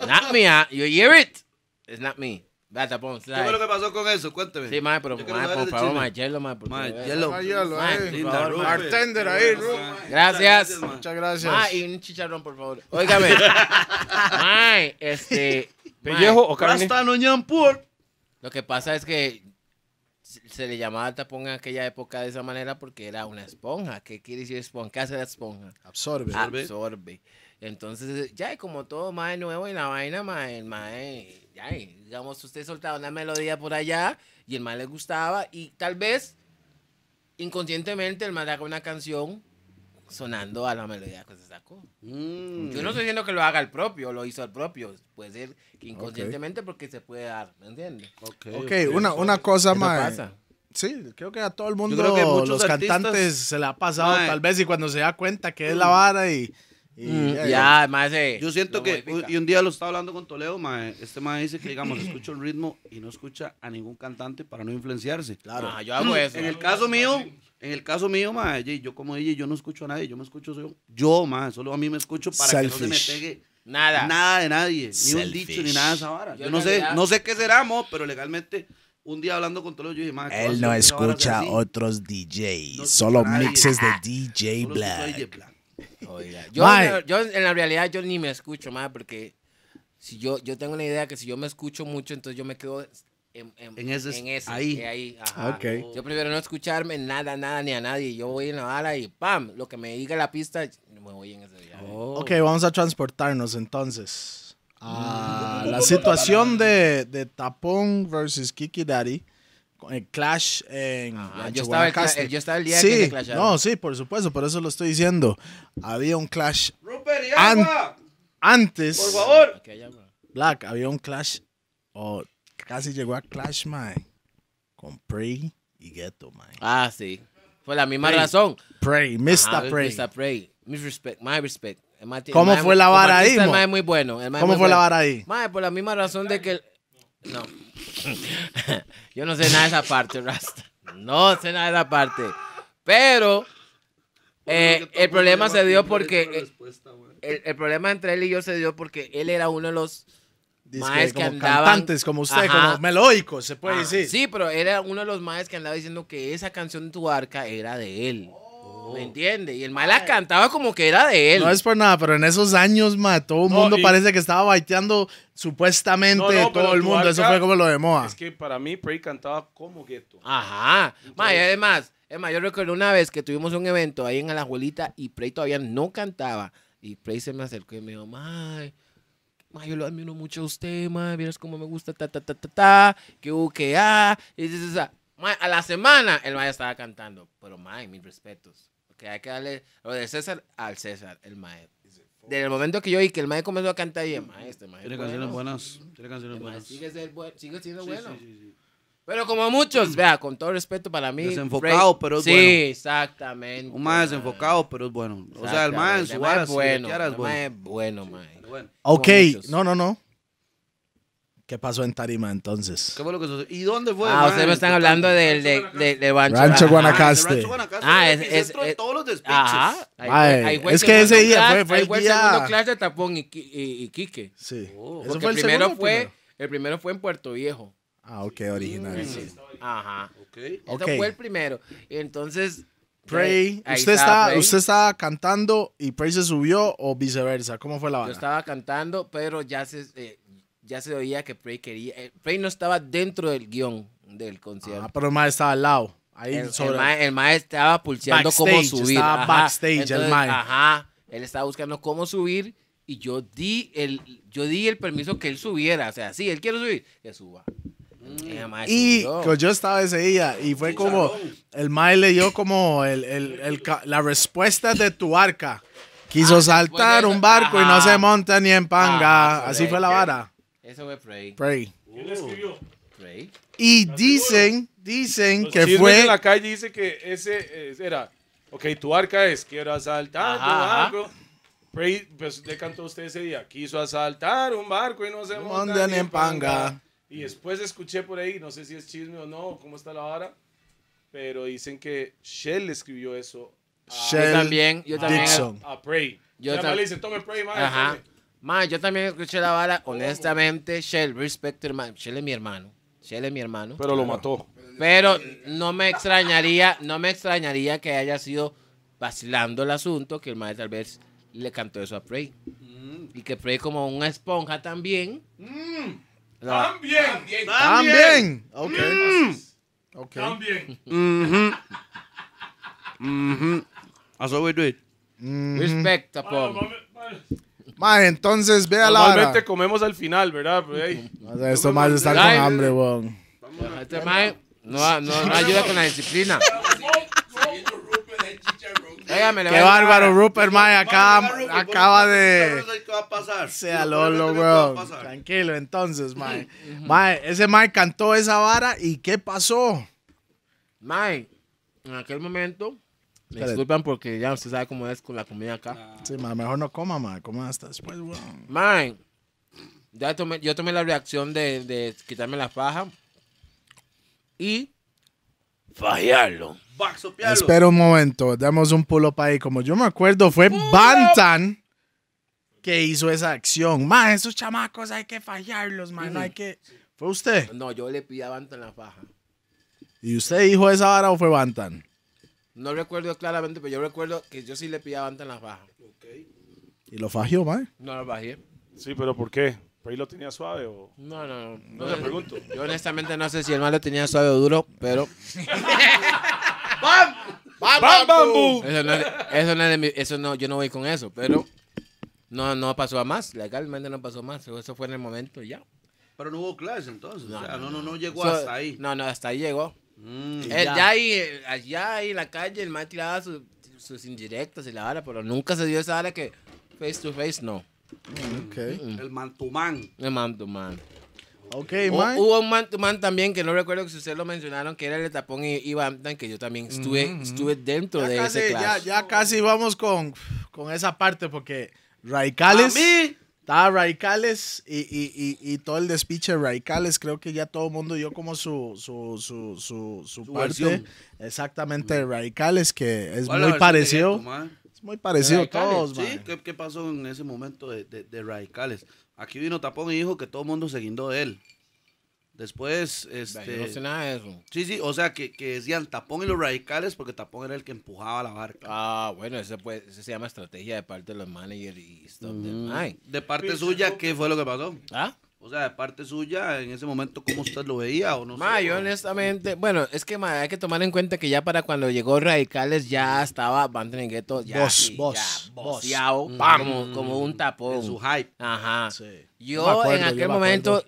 Not me, ah. You hear it? It's not me. Va, tapón, ¿Qué fue lo que pasó con eso? Cuénteme. Sí, mae, pero mae, por favor, mae, hielo, mae, Mae, hielo. Ay, hielo, Mae, eh. mae. Bartender ahí, Ru. Gracias. Muchas gracias. Mae, y un chicharrón, por favor. Óigame. Mae, este. mae, ¿Pellejo o carne? Rasta no. Lo que pasa es que se le llamaba tapón en aquella época de esa manera porque era una esponja. ¿Qué quiere decir esponja? ¿Qué hace la esponja? Absorbe. Absorbe. Entonces, ya, y como todo más nuevo en la vaina, el mae, ya, y digamos, usted soltaba una melodía por allá y el mae le gustaba y tal vez inconscientemente el mae haga una canción sonando a la melodía que se sacó. Mm. Yo no estoy diciendo que lo haga el propio, lo hizo el propio. Puede ser que inconscientemente porque se puede dar, ¿me entiendes? Ok, Ok, una, una cosa, pasa. Sí, creo que a todo el mundo, creo que muchos los artistas- cantantes se le ha pasado Mae. tal vez y cuando se da cuenta que es la vara y... y- Mm, ya, ya, además se- Yo siento que, modifica. y un día lo estaba hablando con Toledo, mae, este mae dice que, digamos, escucha el ritmo y no escucha a ningún cantante para no influenciarse. Claro. Ah, yo hago eso. En el caso mío, en el caso mío, mae, yo como DJ, yo no escucho a nadie, yo me escucho yo, yo, mae, solo a mí me escucho para que no se me pegue Nada. nada de nadie, ni un dicho, ni nada de esa vara. Yo no sé, no sé qué será, mo, pero legalmente, un día hablando con Toledo, yo dije, mae, ¿qué Él no escucha otros DJs, No solo mixes de DJ Black. Oiga, yo, en la realidad yo ni me escucho más porque si yo yo tengo una idea que si yo me escucho mucho entonces yo me quedo en, en, En ese- en ese, ahí. eh, ahí, ajá. Ok. Yo prefiero no escucharme nada, nada ni a nadie. Yo voy en la bala y pam, lo que me diga la pista, me voy en ese viaje. Oh. Ok, vamos a transportarnos entonces a la situación de, de Tapón versus Kiki Daddy. el clash en Ajá, Rancho yo estaba el yo estaba el día sí, que se clasharon. No, sí, por supuesto, por eso lo estoy diciendo. Había un clash Rupert, y An- agua, antes. por favor. Black, había un clash, o casi llegó a clash, mae, con Prey y Ghetto, mae. Ah, sí. Fue la misma razón. Prey, Mr. Ajá, Prey. Mr. Prey. Mi respect, my respect. El ¿Cómo el fue la vara ahí, El es muy bueno. el ¿Cómo muy fue la bueno. vara ahí? Mae, por la misma razón de que... el- No. Yo no sé nada de esa parte, Rasta. No sé nada de esa parte. Pero... eh, el problema se dio porque... El, el problema entre él y yo se dio porque él era uno de los maes que como andaban... cantantes, como usted, Ajá. como melódicos, se puede Ah, decir. Sí, pero era uno de los maes que andaba diciendo que esa canción de tu arca era de él. ¿Me entiende? Y el mae la cantaba como que era de él. No es por nada, pero en esos años, mae, todo el No, mundo y- parece que estaba baiteando supuestamente No, no, pero todo el mundo. Eso fue como lo de moda. Es que para mí, Prey cantaba como gueto. Ajá. Mae, además, es más, yo recuerdo una vez que tuvimos un evento ahí en Alajuelita y Prey todavía no cantaba. Y Prey se me acercó y me dijo, mae, mae, yo lo admiro mucho a usted, mae, vieras cómo me gusta, ta, ta, ta, ta, ta, que u, que ah. Y dices, o sea, mae, a la semana el mae estaba cantando. Pero, mae, mis respetos. Porque hay que darle lo de César al César, el mae. Desde el momento que yo vi que el mae comenzó a cantar, y dije, mae, este mae. es Tiene canciones bueno. buenas. Tiene canciones buenas. sigue, ser buen- sigue siendo Sí, bueno. sí, sí, sí. Pero como muchos, vea, con todo respeto para mí. Desenfocado, Frey- pero es sí, bueno. exactamente. Un más desenfocado, pero es bueno. O sea, el más en su vara, es si bueno. bueno. mae es bueno, mae. Pero bueno. Ok, no, no, no. ¿Qué pasó en Tarima entonces? ¿Qué fue lo que sucedió? ¿Y dónde fue? Ah, ustedes me están hablando del de, de, de Rancho, Rancho Ajá. Guanacaste. Ah, Rancho Guanacaste Ah, es es- es- de todos los despiches. Ajá. Ahí fue es que ese día fue- fue ahí el fue día- segundo clash de Tapón y, y, y Quique. Sí. Oh. ¿Eso fue el el primero segundo fue, primero? el primero fue en Puerto Viejo. Ah, ok, original. sí. Ajá. Ok. Ok. Eso fue el primero. Y entonces. Prey, ahí usted, estaba está, Prey. usted estaba cantando y Prey se subió o viceversa. ¿Cómo fue la Yo vara? estaba cantando, pero ya se, eh, ya se oía que Prey quería. eh, Prey no estaba dentro del guion del concierto. Ah, pero el mae estaba al lado. Ahí el, sobre. el mae, el mae estaba pulseando cómo subir. estaba ajá. backstage el Entonces, mae. Ajá. Él estaba buscando cómo subir y yo di el, yo di el permiso que él subiera. O sea, sí, él quiere subir, que suba. El mae y pues, yo estaba ese día y fue como el mae le dio como el, el- el la respuesta de tu arca. Quiso Ah, saltar un barco y no ajá. se monta ni en panga. Ajá, Así fue la vara. Eso fue Prey. Prey. ¿Quién le escribió? Prey. Y dicen, dicen que fue en la calle dice que ese eh, era, ok, tu arca es, quiero asaltar tu Ajá, ajá. barco. Prey, pues le cantó usted ese día, quiso asaltar un barco y no se No monta monta ni en panga. Y después escuché por ahí, no sé si es chisme o no, cómo está la vara, pero dicen que Shell escribió eso a, Shell también, yo también- Dixon. a Prey. Yo Yo tam- le dice, tome Prey, man. Ajá. tome". Man, yo también escuché la vara. Honestamente, Shell, respect hermano. Shell es mi hermano. Shell es mi hermano. Pero lo mató. Pero no me extrañaría, no me extrañaría que haya sido vacilando el asunto, que el maestro tal vez le cantó eso a Prey. Y que Prey como una esponja también. lo- También, También. Ok. Ok. también. That's what we do it. Respect, mami. Mae, entonces vea la vara. Normalmente comemos al final, ¿verdad? Pero, hey, O sea, Estos más están con hambre, weón. Este mae no, no, no ayuda con la disciplina. Le Qué a bárbaro. Rupert, mae. Acaba, acaba de... ¿Qué va a pasar? Sea Lo Lolo, peor es que va a weón. pasar. Tranquilo, entonces, mae. Mae, ese mae cantó esa vara y ¿qué pasó? Mae, en aquel momento, me Espérate. disculpan porque ya usted sabe cómo es con la comida acá. Sí, mae, mejor no coma, mae. Coma hasta después, weón. Mae, ya tomé, yo tomé la reacción de, de quitarme la faja y fajarlo. Baxopearlo. Espera un momento, damos un pull up ahí. Como yo me acuerdo, fue Bantan que hizo esa acción. Mae, esos chamacos hay que fallarlos, mae. No hay que... ¿Fue usted? No, yo le pidí avanto en la faja. ¿Y usted dijo esa vara o fue Bantan? No recuerdo claramente, pero yo recuerdo que yo sí le pidí avanto en la faja. Y lo fagió, mae. No lo bajé. Sí, pero ¿por qué? ¿Prey lo tenía suave o...? No, no, no. No le pregunto. Yo honestamente no sé si el mal lo tenía suave o duro, pero ¡Bam, bambú! eso no, es- eso no, es de mi- eso no, yo no voy con eso, pero no, no pasó a más, legalmente no pasó más, eso fue en el momento y ya. Pero no hubo clase entonces. No, o sea, no, no, no, no llegó So, hasta ahí. No, no, hasta ahí llegó. Mm. Él ya. ya ahí, eh, allá ahí en la calle, el man tiraba su- sus indirectas y la vara, pero nunca se dio esa vara que face to face, no. Ok, El mantumán. El man to man. ok, Hu- man. Hubo un man to man también que no recuerdo si ustedes lo mencionaron, que era el Tapón y, y Bampton, que yo también estuve, estuve dentro Ya de casi, ese ya, clash. ya casi vamos con, con esa parte porque Raicales. A mí, Estaba Raicales y, y, y, y todo el despiche de Raicales. Creo que ya todo el mundo dio como su, su, su, su, su parte. versión. Exactamente, de Raicales, que es ¿cuál es la muy parecido. Es muy parecido a todos, Sí. ¿qué, qué pasó en ese momento de, de- de radicales? Aquí vino Tapón y dijo que todo el mundo se guindó de él. Después, Yo no sé este... nada de eso. Sí, sí, o sea, que, que decían Tapón y los radicales porque Tapón era el que empujaba la barca. Ah, bueno, eso, pues, eso se llama estrategia de parte de los managers y stuff. Mm. De parte suya, ¿qué fue lo que pasó? ¿Ah? O sea, de parte suya, en ese momento, ¿cómo usted lo veía o no Ma, sé? yo honestamente, bueno, es que ma, hay que tomar en cuenta que ya para cuando llegó Radicales ya estaba en Ghetto ya, Boss, y boss, ya boceado, Mm. como, como un tapón. En su hype. Ajá. Sí. Yo Yo me acuerdo, en aquel me momento.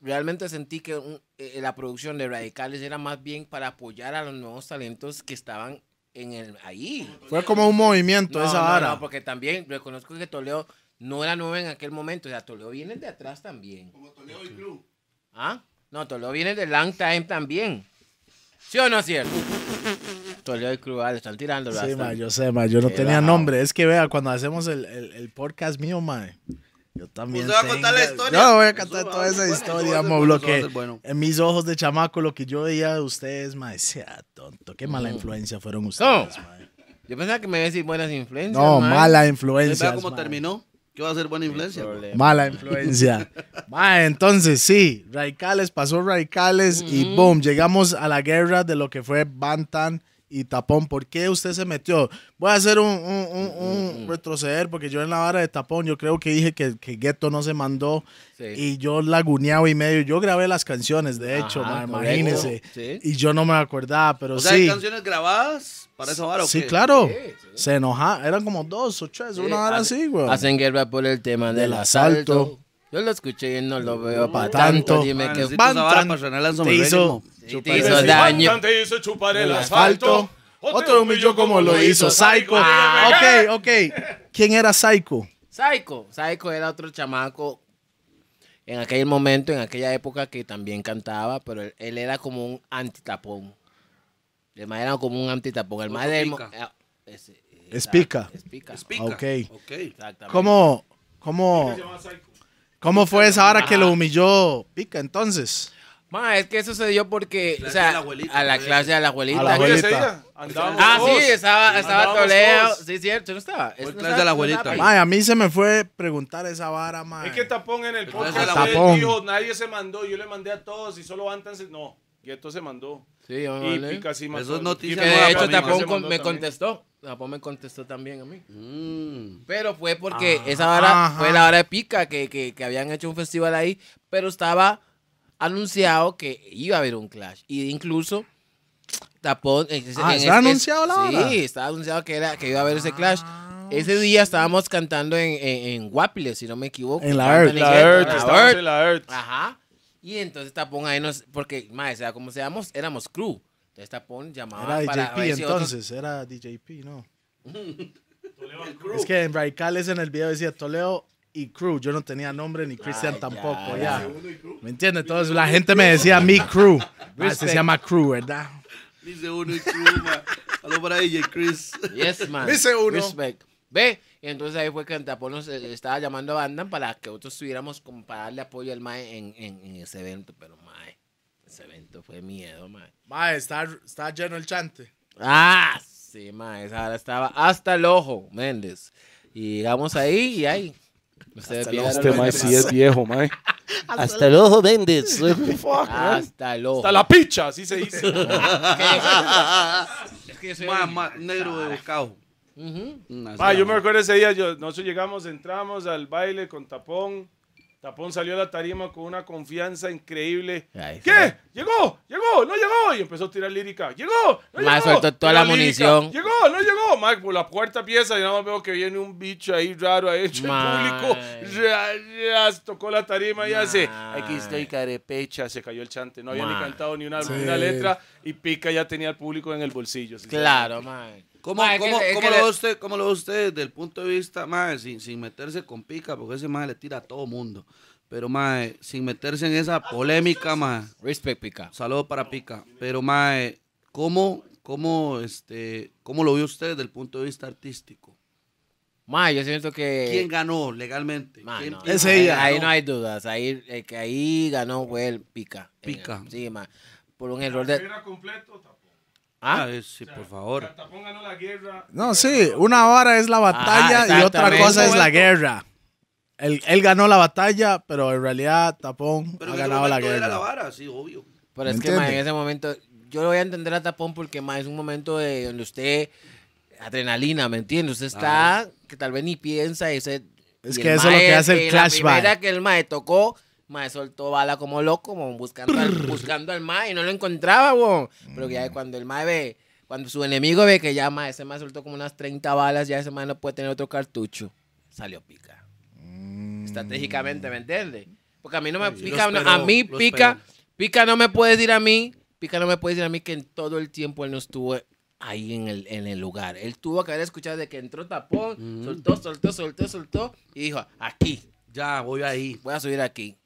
Realmente sentí que un- eh, la producción de Radicales era más bien para apoyar a los nuevos talentos que estaban en el ahí. Fue como un movimiento No, esa vara. no, porque también reconozco que Toledo no era nuevo en aquel momento. O sea, Toledo viene de atrás también. Como Toledo y Club. ¿Ah? No, Toledo viene de Long Time también. ¿Sí o no es cierto? Toledo y Cruz, ah, le están tirando. Sí, ma, yo sé, ma, yo no Qué tenía bajado. nombre. Es que vea, cuando hacemos el, el, el podcast mío, ma, yo también. ¿Usted va a contar la historia? Yo voy a contar toda esa bueno, historia, ser mo, bueno, lo eso va a que bueno. en mis ojos de chamaco, lo que yo veía de ustedes, ma, sea tonto. Qué mala influencia fueron No. ustedes, ma. Yo pensaba que me iba a decir buenas influencias. No, mala ¿Usted influencia. vea cómo terminó? ¿Qué va a ser buena influencia? Mala influencia. Ma, entonces sí, Raicales, pasó Raicales y boom, llegamos a la guerra de lo que fue Bantan y Tapón. ¿Por qué usted se metió? Voy a hacer un, un- un- un retroceder porque yo en la vara de Tapón yo creo que dije que, que Ghetto no se mandó Sí. y yo laguneado y medio. Yo grabé las canciones, de hecho, Ajá, imagínese. Sí. Y yo no me acordaba, pero O sea, ¿hay sí. canciones grabadas para esa vara o Sí, qué? claro. Sí. Se enoja. Eran como dos o tres, una hora hace- así, güey. Hacen guerra por el tema del, Del asalto. asalto. Yo lo escuché y no lo veo para tanto. tanto. Dime que te te hizo el- daño. Bantan te hizo chupar el el asfalto. asfalto. Otro humilló como lo hizo Psycho. Ah. ok, ok. ¿Quién era Psycho? Psycho. Psycho era otro chamaco en aquel momento, en aquella época que también cantaba, pero él, él era como un antitapón. El man era como un antitapón. El man del- pica. ah, ese- Es exacto, pica. Es pica. Explica. Ok. Ok. Exactamente. ¿Cómo, cómo, cómo fue esa hora que lo humilló Pica entonces? Ma, es que eso se dio porque, o sea, a la clase de la abuelita. A la abuelita. Ah, sí, estaba, estaba Toledo. Sí, cierto, no estaba. No clase de la abuelita. Mae, a mí se me fue preguntar esa vara, mae. Es que Tapón en el podcast dijo, nadie se mandó, yo le mandé a todos y solo Bantan se... No, Gueto se mandó. Sí, yo Y vale. Mandó. Eso es noticia que de hecho Tapón me contestó. Tapón me contestó también a mí. Mm. Pero fue porque esa Ajá. hora fue la hora de pica que, que, que habían hecho un festival ahí, pero estaba anunciado que iba a haber un clash. Y incluso Tapón. Ah, en ¿estaba anunciado la hora? Sí, estaba anunciado que, era, que iba a haber ese clash. Ese día estábamos cantando en, en, en Guapile, si no me equivoco. En la Earth. en La Earth, la estábamos Earth. en la Earth. Ajá. Y entonces Tapón ahí nos. Porque, más, sea como seamos, éramos crew. Entonces Tapón llamaba Era para DJP otros- entonces, era DJP, ¿no? Es que en Raicales en el video decía Toledo y Crew. Yo no tenía nombre ni Christian Ay, tampoco, ya, ya. ¿Me entiendes? Entonces la gente me decía mi Crew. Ah, se Respect. llama Crew, ¿verdad? Dice uno y Kruma. Aló para DJ Chris. Yes, man. Dice uno. Respect. Ve, y entonces ahí fue que Tapón nos eh, estaba llamando a Bandan para que nosotros estuviéramos como para darle apoyo al Mae en, en, en ese evento. Pero, Mae, ese evento fue miedo, Mae. Mae, está, está lleno el chante. Ah, sí, Mae, esa hora estaba hasta el ojo, Méndez. Y llegamos ahí y ahí. Ustedes Hasta el ojo. Este mae sí es viejo, mae. Hasta el ojo, Méndez. Hasta el ojo. Hasta la picha, así se dice. Es que yo soy Más, más negro de bocado. Mm, así Ma, yo me recuerdo ese día, yo, nosotros llegamos, entramos al baile con tapón Tapón salió a la tarima con una confianza increíble. Ay, ¿Qué? sí. ¿Llegó? ¿Llegó? ¿No llegó? Y empezó a tirar lírica. ¿Llegó? ¿No Mae, llegó? soltó toda la munición. ¿Llegó? ¿No llegó? Mae, por la cuarta pieza y nada más veo que viene un bicho ahí raro ahí hecho el público. Ya, ya, tocó la tarima y hace. Aquí estoy carepecha. Se cayó el chante. No había ni cantado ni una, Sí. ni una letra y Pica ya tenía al público en el bolsillo. Claro, mae. ¿Cómo, Mae, es que- cómo, cómo que lo le- ve usted, ¿Cómo lo ve usted desde el punto de vista, mae, sin, sin meterse con pica? Porque ese mae le tira a todo mundo. Pero, mae, sin meterse en esa polémica, mae. Respect, pica. Saludos para pica. Pero, mae, ¿cómo, cómo, este, ¿cómo lo vio usted desde el punto de vista artístico? Mae, yo siento que... ¿Quién ganó legalmente? Ma, ¿Quién- no, quién Ese ahí, día, ahí no hay dudas. Ahí, el que ahí ganó fue el Pica. Pica. Sí, ma. Por un error de. Era completo. Ah, ¿Ah? sí, por favor. Tapón ganó la guerra. No, sí, una hora es la batalla y otra cosa es la guerra. Él, él ganó la batalla, pero en realidad Tapón Pero ha ese ganado la era la guerra. vara, sí, obvio. Pero es ¿Me que, ma, en ese momento. Yo lo voy a entender a Tapón porque, ma, es un momento de donde usted. Adrenalina, ¿me entiende? Usted está. Que tal vez ni piensa. Y usted, Es y que el eso es lo que hace el eh, clash La primera que el mae tocó. Mae soltó bala como loco, como buscando al, buscando al mae y no lo encontraba, bo. Pero que Mm. ya cuando el mae ve, cuando su enemigo ve que ya mae, ese mae soltó como unas 30 balas, ya ese mae no puede tener otro cartucho. Salió pica. Mm. Estratégicamente, ¿me entiendes? Porque a mí no me Sí, pica, no- a mí pica, pica no me puede decir a mí, pica no me puede decir a mí que en todo el tiempo él no estuvo ahí en el, en el lugar. Él tuvo que haber escuchado de que entró tapón, soltó, soltó, soltó, soltó y dijo, aquí, Ya, voy ahí. voy a subir aquí.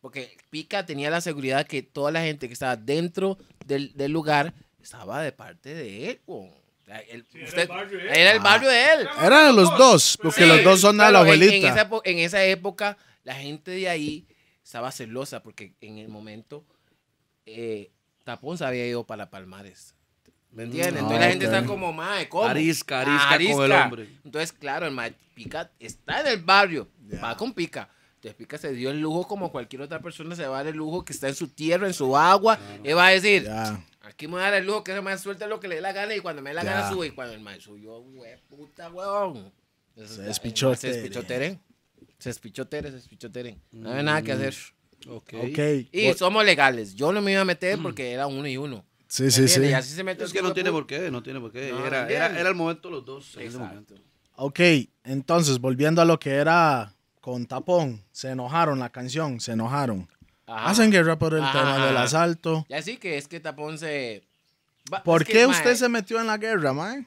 Porque Pica tenía la seguridad que toda la gente que estaba dentro del, del lugar estaba de parte de él. O sea, él- era usted- el barrio de él. era el barrio de él. Eran los dos, porque Sí, los dos son de la claro, en- En, abuelita. esa, en esa época, la gente de ahí estaba celosa porque en el momento eh, Tapón se había ido para Palmares. ¿Me entiendes? Ah, Entonces la gente ok. está como, mae, ¿cómo? Arisca, arisca con el hombre. Entonces, claro, el mae Pica está en el barrio, Ya. va con Pica. Entonces Pica se dio el lujo como cualquier otra persona se va a dar el lujo que está en su tierra, en su agua. Él va a decir, Ya. Aquí me voy a dar el lujo que ese mae suelte lo que le dé la gana y cuando me dé la Ya. gana sube. Y cuando el mae subió, hue puta, huevón. Se despichó Se despichó Tere. Se despichó Tere, se despichó Tere. No había nada que hacer. Ok. Ok. Y somos legales. Yo no me iba a meter porque era uno y uno. Sí, sí, sí. Y así se mete Es que no tiene por qué, no tiene por qué. No, era, ¿entiendes? era, era el momento de los dos en ese Exacto. momento. Ok, entonces, volviendo a lo que era con Tapón, se enojaron la canción, se enojaron. Ajá. Hacen guerra por el Ajá, tema del asalto. Ya sí que es que Tapón se... Va- ¿Por que, qué mae, usted se metió en la guerra, Mae?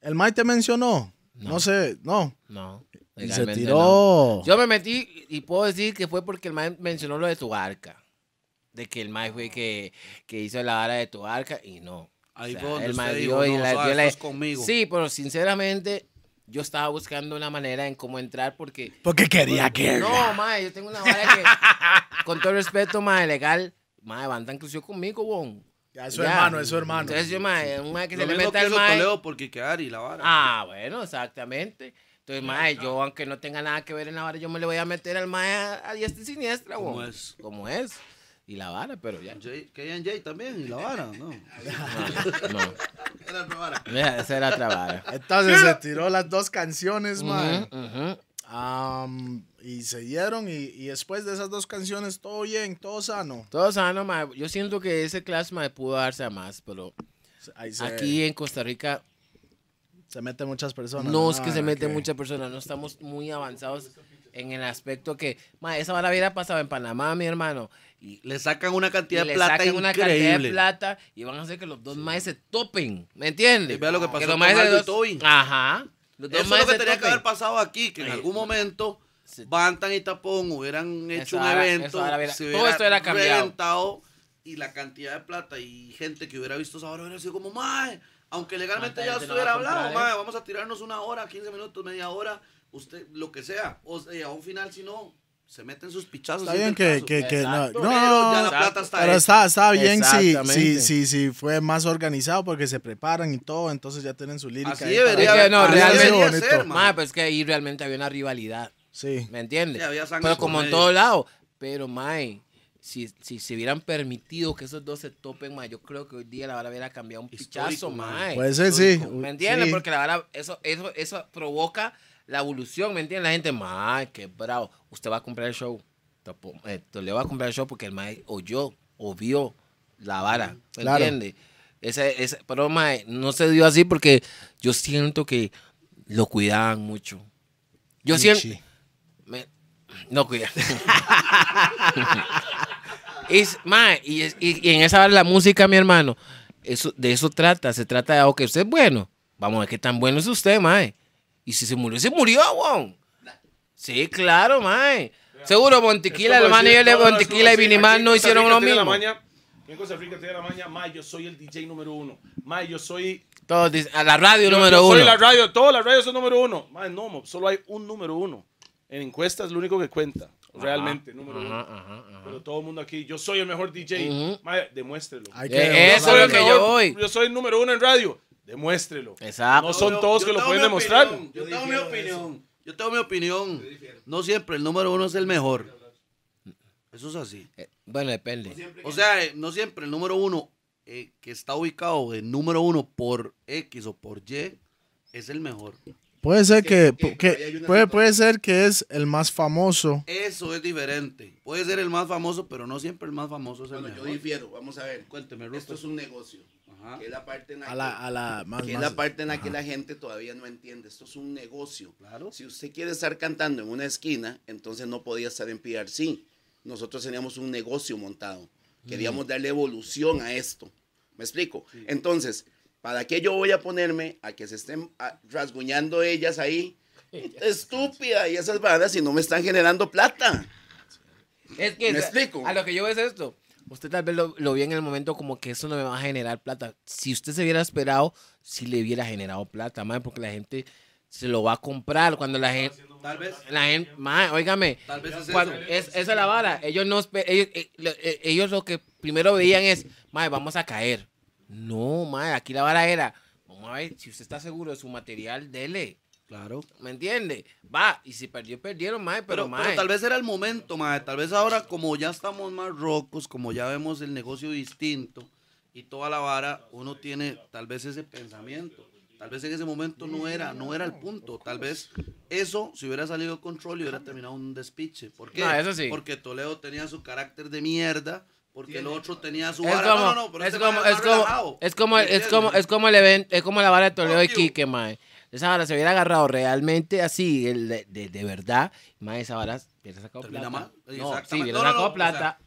¿El Mae te mencionó? No, No. sé, no. No. Y se tiró. no. Yo me metí y puedo decir que fue porque el mae mencionó lo de tu arca. De que el mae fue que, que hizo la vara de tu arca y no. Ahí O sea, fue donde el usted dijo, dio y "No, la- dio la- conmigo". Sí, pero sinceramente yo estaba buscando una manera en cómo entrar porque... Porque quería guerra. No, mae, yo tengo una vara que, con todo respeto, mae, legal, mae, Bantan creció conmigo, bon. Ya, es su Ya. hermano, es su hermano. Entonces yo, mae, un mae que Lo se le meta que al mae... Toledo por Quiquear y la vara. Ah, bueno, exactamente. Entonces, mae, yo aunque no tenga nada que ver en la vara, yo me le voy a meter al mae a, a diestra y siniestra, Como bo. es. Como es. Y la vara, pero ya. Jay- K&J también, y la vara, ¿no? No, no. Era otra vara. Mira, Esa era otra vara. Entonces se tiró las dos canciones, ujú. Am, y se dieron y, y después de esas dos canciones todo bien, todo sano. Todo sano, mae. Yo siento que ese clash, mae, pudo darse a más, pero se, aquí en Costa Rica se meten muchas personas. no es que Ah, se meten ok. muchas personas, no estamos muy avanzados en el aspecto que, mae, esa vara hubiera pasado en Panamá, mi hermano. Y Le sacan una cantidad de plata sacan una cantidad de plata y van a hacer que los dos maes se topen, ¿me entiendes? Y vea lo que pasó los con Aldo y. Ajá. Los dos Eso es lo que se tenía que haber pasado aquí, que en Ay. algún momento Sí. Bantan y Tapón hubieran hecho Eso un evento, hubiera- se todo hubiera esto hubiera cambiado. reventado y la cantidad de plata y gente que hubiera visto esa hora hubiera sido como, mae, aunque legalmente ¿Cuánta ya gente no estuviera va a comprar, hablado, mae, eh? vamos a tirarnos una hora, 15 minutos, media hora, usted, lo que sea, o sea, a un final si no, se meten sus pichazos. Está bien que, que, que no, no, Pero ya la plata está pero está, está bien si, si, si, si fue más organizado porque se preparan y todo, entonces ya tienen su lírica. Así ahí debería, que no, realmente- ser, pues es que ahí realmente había una rivalidad, Sí. ¿me entiendes? Sí, había sangre Pero como en medio. todo lado. Pero, mae, si, si se hubieran permitido que esos dos se topen, mae, yo creo que hoy día la vara hubiera cambiado un Histórico, pichazo, mae. Puede ser, sí. ¿Me entiendes? Sí. Porque la vara, eso, eso, eso provoca la evolución, ¿me entiende? La gente, mae, qué bravo. Usted va a comprar el show. Eh, le va a comprar el show porque el mae oyó o vio la vara, ¿me Claro. entiende? Ese, ese, pero mae, no se dio así porque yo siento que lo cuidaban mucho. Yo siento... Me- no cuida. Es- mae, y, es- y- y en esa hora la música, mi hermano, eso, de eso trata. Se trata de, ok, usted es bueno. Vamos a ver qué tan bueno es usted, mae. Y si se murió, se murió, weón. Sí, claro, mae. Seguro Montequila, Es el Montequila y decir, Vinimar aquí en no hicieron lo mismo. en Costa Rica tiene la maña, ma, yo soy el DJ número uno. Ma, yo soy... Todos dicen, a la radio yo- número yo uno. Soy la radio, todas las radios son número uno. Ma, no, mo, solo hay un número uno. En encuestas es lo único que cuenta. Realmente, número uno. Ajá, ajá, ajá. Pero todo el mundo aquí, yo soy el mejor DJ. Ujú. Ma, demuéstrelo. Eh, que eso Yo soy es lo el que yo voy. Yo soy el número uno en radio. Demuéstrelo. Exacto. No son Yo- todos yo que lo pueden demostrar. opinión, Yo tengo mi opinión. Yo tengo mi opinión. No siempre el número uno es el mejor. Eso es así. Eh, Bueno, depende. O sea, eh, no siempre el número uno eh, que está ubicado en número uno por X o por Y es el mejor. Puede ser que, puede, puede ser que es el más famoso. Eso es diferente. Puede ser el más famoso, pero no siempre el más famoso es el Bueno, yo difiero, vamos a ver. Cuénteme, Esto es un negocio. Ajá. Que es la parte en la A que, la, a la más, que es la parte en la que la gente todavía no entiende. Esto es un negocio. Claro. Si usted quiere estar cantando en una esquina, entonces no podía estar en PRC. Nosotros teníamos un negocio montado. Queríamos darle evolución a esto. ¿Me explico? Entonces, ¿para qué yo voy a ponerme a que se estén rasguñando ellas ahí? Estúpida y esas varas si no me están generando plata. Es que ¿Me explico? a lo que yo veo es esto. Usted tal vez lo, lo vio en el momento como que eso no me va a generar plata. Si usted se hubiera esperado, sí le hubiera generado plata, mae, porque la gente se lo va a comprar cuando la gente Tal vez. la gente, mae, óigame, Tal vez es cuando- eso. es, esa es la vara. Ellos no ellos, eh, lo- eh, ellos lo que primero veían es, mae, vamos a caer. No, mae, aquí la vara era, vamos a ver, si usted está seguro de su material, dele. Claro. ¿Me entiende? Va, y si perdió, perdieron, mae, pero, Pero, mae. pero tal vez era el momento, mae. Tal vez ahora, como ya estamos más rocos, como ya vemos el negocio distinto y toda la vara, uno tiene tal vez ese pensamiento. Tal vez en ese momento no era, no era el punto. Tal vez eso, si hubiera salido de control, y hubiera terminado un despiche. ¿Por qué? No, eso sí. Porque Toledo tenía su carácter de mierda, porque el otro tenía su Es vara. como, no, no, no, pero es, este como, es, más como, es como, ¿Me es como, entiendes? es como el evento, es como la vara de Toledo y. Quique, mae. Esa vara se hubiera agarrado realmente así, el de, de, de verdad, mae, esa vara hubiera sacado plata. mal. No, sí, hubiera No, no, sacado plata. Esa vara-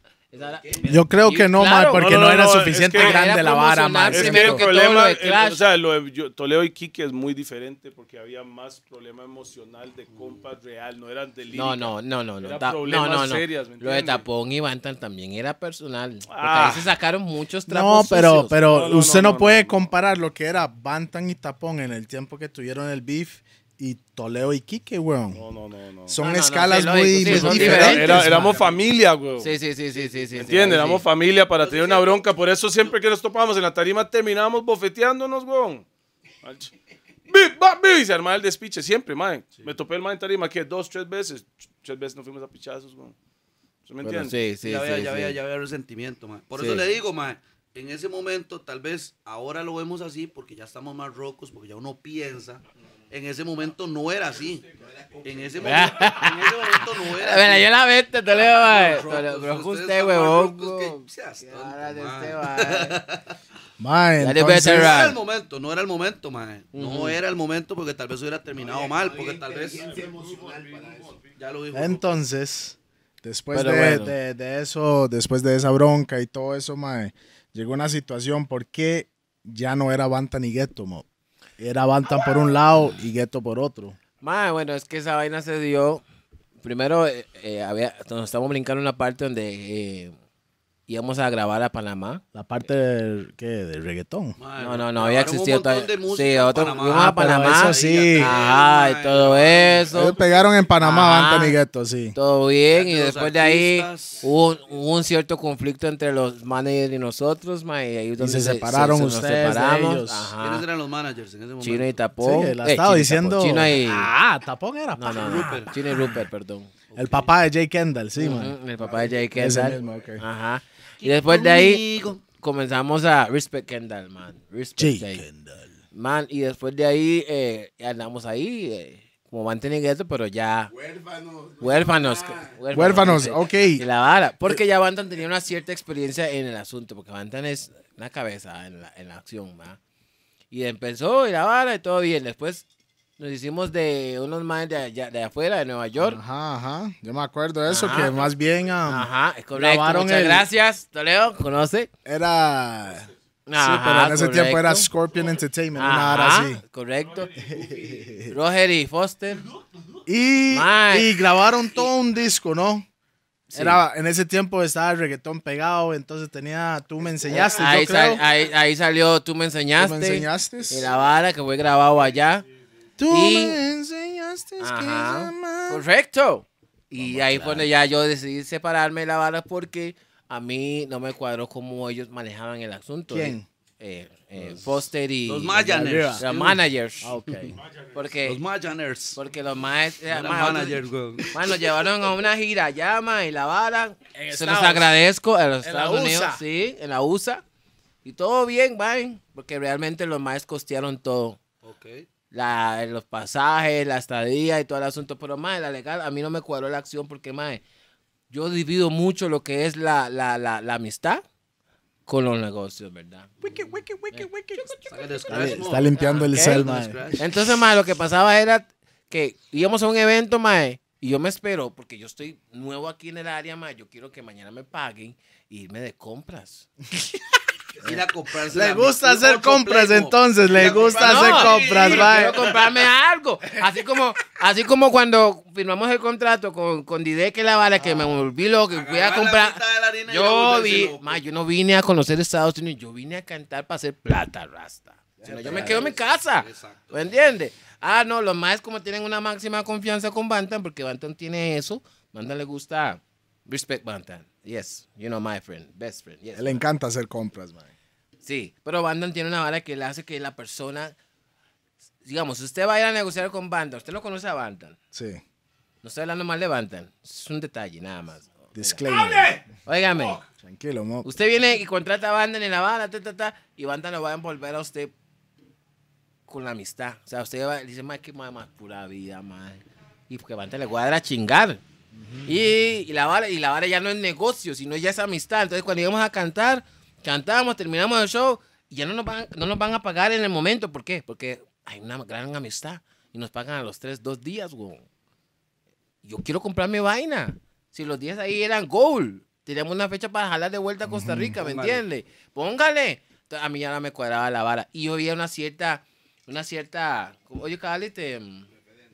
Yo creo que no, claro, porque no, no, no, era no, es suficiente que- grande Era la vara, mae. Es que el que todo problema, lo de o sea, lo de yo- Toledo y Kike es muy diferente porque había más problema emocional de compas real, no eran de lírica. No, no, no, no, no. Era ta- no, no, no. serias, ¿me Lo de? Tapón y Bantan también era personal. Porque Ah. ahí se sacaron muchos No, trapos pero, sucios. pero No, no, usted no, no, no, puede no. comparar lo que era Bantan y Tapón en el tiempo que tuvieron el beef y Toledo y Quique, weón. No, no, no, no. Son No, no, no, escalas sí, muy, sí, muy son diferentes. era- éramos familia, güey. Sí, sí, sí, sí, sí, sí. ¿Me entiendes? Éramos familia para tener una bronca. Por eso siempre que nos topábamos en la tarima terminábamos bofeteándonos, weón. Y se armaba el despiche siempre, man. Me topé el man en tarima que dos, tres veces. Tres veces nos fuimos a pichazos, weón. ¿Se me Bueno, entiende? sí, sí, ya sí, había, sí. ya había, ya había resentimiento, man. Por Sí. eso le digo, man, en ese momento, tal vez ahora lo vemos así porque ya estamos más rocos, porque ya uno piensa. En ese momento no era así. En ese momento, en ese momento no era Mira, así. yo la vete, Toledo, mae. Rocos, Toledo, Pero usted, huevón. de mae. este, mae. Mae, Dale, entonces- No Ra. era el momento, no era el momento, man. No era el momento porque tal vez hubiera terminado mal, porque tal vez... Ya lo dijo. Entonces, después de, bueno. de- de eso, después de esa bronca y todo eso, mae, llegó una situación porque ya no era Bantan y Gueto, mo. Era Bantan por un lado y Gueto por otro. Bueno, es que esa vaina se dio. Primero, eh, eh, había, nos estamos brincando en una parte donde eh, íbamos a grabar a Panamá. La parte del, ¿qué? del reggaetón. Man, No, no, no había existido todavía. de Sí, otro, Panamá. fuimos a Ah, Panamá. eso sí. Ajá, y todo eso. Ellos pegaron en Panamá, Ajá. Y Gueto, sí. Todo bien, y después de ahí hubo, hubo un cierto conflicto entre los managers y nosotros, ma, y ahí donde se separaron nos ustedes de separamos. ellos. Ajá. ¿Quiénes eran los managers en ese momento? Chino y Tapón. Sí, la Eh, estaba Chino y diciendo. Tapón. Chino y... Ah, Tapón era. No, no, no. Rupert. Chino y Rupert, perdón. El papá de Jay Kendall, sí, man. Ujú, El papá de Jay Ese Kendall. mismo. Ajá. Y después de ahí comenzamos a Respect Kendall, man. Respect. Kendall. Man, y después de ahí eh, andamos ahí eh, como Bantan y Gueto, pero ya Huérfanos. huérfanos. Huérfanos, ok. Y la vara, porque ya Bantan tenía una cierta experiencia en el asunto, porque Bantan es una cabeza en la, en la acción, ¿va? Y empezó y la vara y todo bien. Después nos hicimos de unos más de, allá- de afuera, de Nueva York. Ajá, ajá. Yo me acuerdo de eso, Ajá. que más bien um, Ajá, es correcto. grabaron Muchas el- gracias, Toledo, ¿conoce? era... sí, Ajá, pero en ese tiempo era. Scorpion Entertainment, una hora Ajá, así. correcto. Roger y Foster. Y, grabaron todo un disco, ¿no? Sí. Era, en ese tiempo estaba el reggaetón pegado, entonces tenía, tú me enseñaste, ahí, yo creo. sal- ahí, ahí salió Tú me tú enseñaste. me enseñaste. Y la vara que fue grabado allá. Tú y- me enseñaste que Ajá. llamar. Correcto. Y ahí fue donde ya yo decidí separarme de la vara porque a mí no me cuadró cómo ellos manejaban el asunto. ¿Quién? Eh, eh, Foster y Los. Mayaners. los managers. Ah, ok. Porque Los Mayaners. Porque los eran managers, güey. nos llevaron a una gira llama y la vara. Se los Estados. agradezco a los En la Estados Unidos. USA. Sí, en la USA. Y todo bien, bye. Porque realmente los más costearon todo. Ok. La, los pasajes, la estadía y todo el asunto. Pero más, la legal, a mí no me cuadró la acción porque más, yo divido mucho lo que es la, la, la, la amistad con los negocios, ¿verdad? Saca el Está, scratch, está mo. limpiando el cel, mae. Entonces, mae, lo que pasaba era que íbamos a un evento, mae, y yo me espero, porque yo estoy nuevo aquí en el área, mae, yo quiero que mañana me paguen y irme de compras. Ir a comprarse Le gusta hacer compras entonces, le gusta hacer compras, sí, mae. Quiero comprarme algo. Así como, así como cuando firmamos el contrato con, con Dide que la vara, que me volví loco, que fui a comprar. Yo vi, ma, yo no vine a conocer Estados Unidos, yo vine a cantar para hacer plata, rasta. Si no, yo me quedo en mi casa. Exacto. ¿Me entiendes? Ah, no, los más como tienen una máxima confianza con Bantam, porque Bantam tiene eso. Bantam le gusta respect Bantam. Yes, you know my friend, best friend. Yes. Le encanta hacer compras, mae. Sí, pero Bantam tiene una vara que le hace que la persona, digamos, usted va a ir a negociar con Bantam, usted lo conoce a Bantam. Sí. No estoy hablando mal de Bantam, es un detalle nada más. Disclaimer. Óigame, Tranquilo, mo. usted viene y contrata a Bantam en la vara, ta, ta, ta, y Bantam lo va a envolver a usted con la amistad. O sea, usted va, dice, más que más, más pura vida, más. Y porque Bantam le cuadra a chingar. Y, y la vara, y la vara ya no es negocio, sino ya es amistad. Entonces, cuando íbamos a cantar, cantamos, terminamos el show, y ya no nos van, no nos van a pagar en el momento. ¿Por qué? Porque hay una gran amistad. Y nos pagan a los tres, dos días, güey. Yo quiero comprar mi vaina. Si los días ahí eran gold, teníamos una fecha para jalar de vuelta a Costa Rica, ¿me entiendes? Póngale. Entonces, a mí ya no me cuadraba la vara. Y yo había una cierta, una cierta, ¿cómo- oye, este, mm,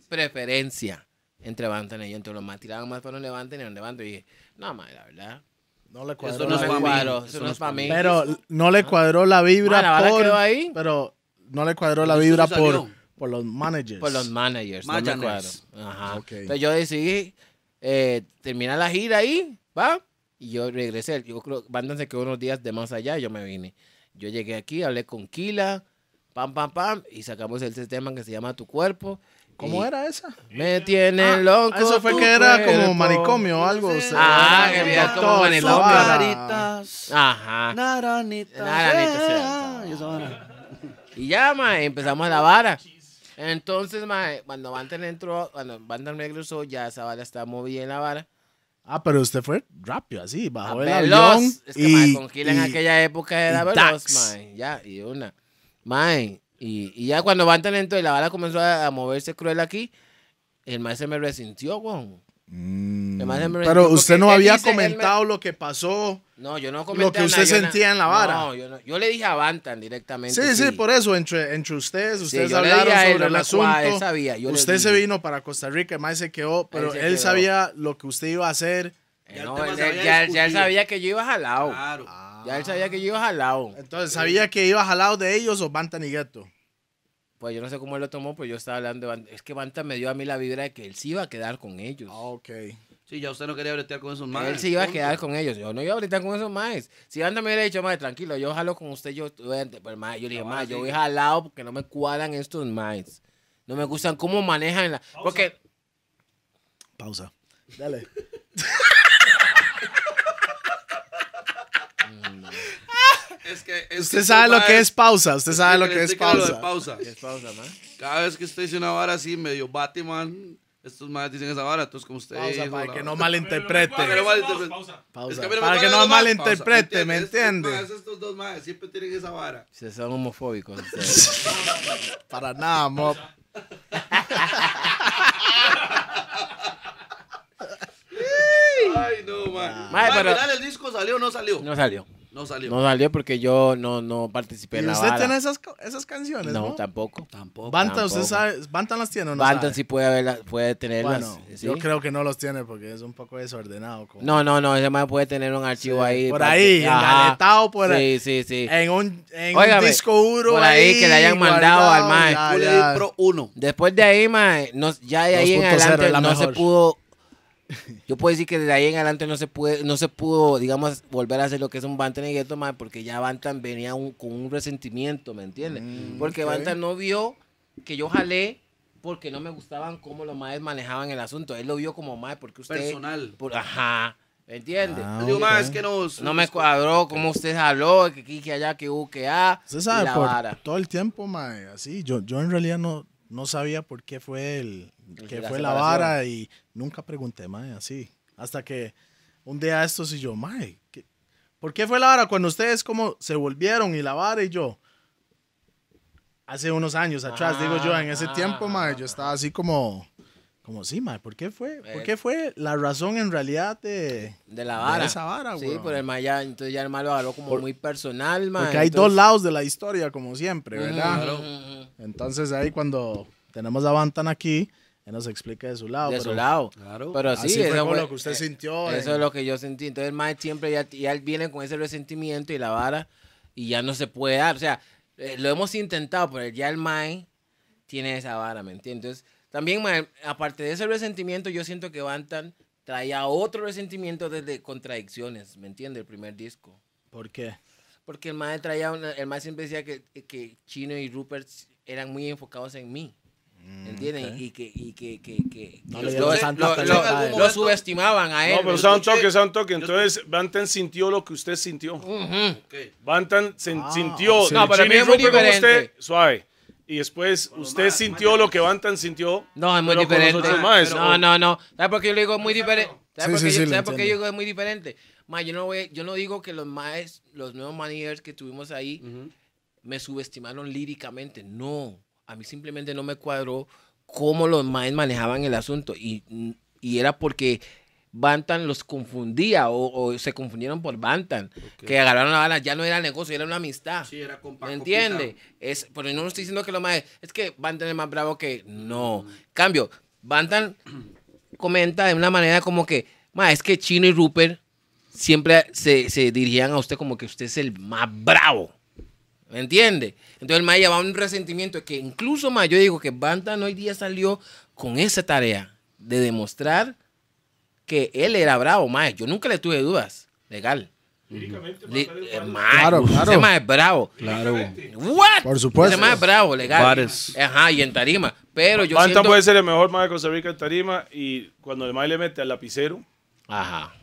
preferencia entre Bantan y yo. Entre los más tiraban más para un levante y un levante. Y dije, no, madre, la verdad. No le Eso cuadró. no No es me pa' mí, cuadró, eso Eso no es para pa' mí. Pero no le cuadró la vibra la por... quedó ahí. Pero no le cuadró la ¿Eso vibra por, por los managers. Por los managers, no me cuadro. Ajá. Entonces yo decidí eh, terminar la gira ahí, ¿va? Y yo regresé. Yo creo que Bandan se quedó unos días de más allá y yo me vine. Yo llegué aquí, hablé con Kila, pam, pam, pam, y sacamos el tema que se llama Tu Cuerpo. ¿Cómo Y era esa? Me tiene Ah, loco. Eso fue tu que era como manicomio o algo. o sea, Ah, que había como manicomio. Ajá. Naranitas. Naranitas, sí. Ah, y esa vara. Y ya, ma, empezamos la vara. Entonces, ma, cuando Bantan entró, cuando Bantan regresó, ya esa vara estaba muy bien la vara. Ah, pero usted fue rápido, así, bajó el Ah, veloz. avión. Es que, y, mae, con Kila en aquella época era veloz, mae. Ya, y una. Mae, y, y ya cuando Bantan entró y la bala comenzó a, a moverse cruel aquí, el mae se me resintió, weón. Mm, pero usted no había dice, él me- comentado lo que pasó. No, yo no comenté Lo que usted sentía en la vara. No, yo, no- yo le dije a Bantan directamente. Sí, sí, por eso, entre, entre ustedes, ustedes hablaron él, sobre no el asunto. él sabía, yo usted se vino para Costa Rica, el mae se quedó, pero él, quedó. sabía lo que usted iba a hacer. Eh, Ya él- ya, ya él sabía que yo iba jalado. Claro. Ya él sabía que yo iba jalado. Entonces, ¿sabía que iba jalado de ellos o Bantan y Gueto? Pues yo no sé cómo él lo tomó, pues yo estaba hablando de Bantan. Es que Bantan me dio a mí la vibra de que él sí iba a quedar con ellos. Ah, ok. Sí, ya usted no quería bretear con esos manes. Él se iba a quedar con ellos. Yo no iba a ahorita con esos maes. Si antes me hubiera dicho, mae, tranquilo, yo jalo con usted, yo, pues, mae, yo le dije, mae, yo voy jalado porque no me cuadran estos maes. No me gustan cómo manejan la... Porque Pausa. Dale. Es que, es Usted que sabe estos lo que es pausa. Usted sabe lo que es lo pausa. pausa. ¿Qué es pausa? Cada vez que usted dice una vara así, medio Batman, estos más dicen esa vara, entonces como usted Pausa dijo, para que no malinterprete. Para que no malinterprete. Pausa. Pausa. Es que a mí no me Para que cuadra no la vara. malinterprete, Pausa. ¿me Estos entiende? Estos dos más siempre tienen esa vara. Se son homofóbicos ustedes. Para nada, mob. Ay, no, man. Pero- final el disco salió o no salió. No salió. No salió. No salió porque yo no, no participé ¿Y en la usted tiene esas, esas canciones, No, no? tampoco. Tampoco. Bantan, ¿usted sabe? ¿Bantan las tiene o no Bantan sabe? sí puede, haberla- puede tenerlas. Bueno, ¿sí? yo creo que no los tiene porque es un poco desordenado. como- No, no, no, ese puede tener un archivo ahí. Por ahí, engaletado por sí, ahí. Sí, sí, En un, en Óigame, un disco duro por ahí que le hayan mandado al mae. Pro 1. Después de ahí, mae, no, ya de ahí en 2.0 adelante no se pudo. Yo puedo decir que de ahí en adelante no se puede, no se pudo, digamos, volver a hacer lo que es un Bantan y Gueto, mae, porque ya Bantan venía un- con un resentimiento, ¿me entiendes? porque ok. Bantan no vio que yo jalé porque no me gustaban cómo los maes manejaban el asunto. Él lo vio como mae porque usted. Personal. por- ajá, ¿me entiendes? Ah, Yo digo, ok. mae, es que no. No me cuadró cómo usted jaló, que aquí, que allá, que hubo, que ah. Usted sabe, la por vara. todo el tiempo, mae, así. Yo, yo en realidad no, no sabía por qué fue el, que La fue la vara y nunca pregunté, mae, así. Hasta que un día estos y yo, mae, ¿qué- ¿por qué fue la vara cuando ustedes como se volvieron y la vara y yo? Hace unos años atrás, Ah, digo yo, en ese ah, tiempo, mae, ah, yo estaba así como, como sí, mae, ¿por qué fue? ¿Por Eh. qué fue la razón en realidad de, De la vara. esa vara, Sí, weón? pero el ma ya, entonces ya el ma lo agarró como muy personal, ma. Porque hay entonces- dos lados de la historia, como siempre, ¿verdad? Entonces ahí cuando tenemos a Bantan aquí, él nos explica de su lado. De pero su lado. Claro. Pero Así sí, fue eso fue- lo que usted eh, sintió. Eso en- es lo que yo sentí. Entonces el ma siempre ya, ya él viene con ese resentimiento y la vara y ya no se puede dar. O sea, eh, lo hemos intentado, pero ya el mae tiene esa vara, ¿me entiendes? Entonces, también, mae, aparte de ese resentimiento, yo siento que Bantan traía otro resentimiento desde contradicciones, ¿me entiendes? El primer disco. ¿Por qué? Porque el mae traía, una- el mae siempre decía que, que Chino y Rupert eran muy enfocados en mí. ¿Entienden? ok. Y que, y que, que, que, No lo, dieron lo- lo- lo subestimaban a él. No, pero ¿me sound escuché- toque, sound toque. Entonces, Bantan sintió lo que usted sintió. Ujú. Bantan se- Ah, sintió. sí. No, para Chino mí es muy diferente. usted, suave. Y después usted sintió lo que Bantan sintió. No, es muy diferente. más. No, no, no. ¿Sabes por qué yo le digo es muy diferente? ¿Sabes Sí, por sí, ¿sabes por qué yo digo es muy diferente? Ma, yo no, voy, yo no digo que los maes, los nuevos managers que tuvimos ahí me subestimaron líricamente. No. A mí simplemente no me cuadró cómo los maes manejaban el asunto. Y, y era porque Bantan los confundía o, o se confundieron por Bantan. Que agarraron la bala. Ya no era negocio, era una amistad. Sí, era ¿Me entiende? Es, pero no estoy diciendo que lo más. Es que Bantan es más bravo que. No. Cambio, Bantan comenta de una manera como que. Ma, es que Chino y Rupert siempre se, se dirigían a usted como que usted es el más bravo. ¿Me entiende? Entonces el ma llevaba un resentimiento que incluso ma, yo digo que Bantan hoy día salió con esa tarea de demostrar que él era bravo. Yo nunca le tuve dudas. Legal. Li- eh, ma, Claro, ese claro. ma es bravo. Claro. What? Por supuesto. Ese más es bravo, legal. Bares. Ajá, y en tarima. Pero yo Bantan siento... puede ser el mejor mae de Costa Rica en tarima. Y cuando el mae le mete al lapicero, Ajá.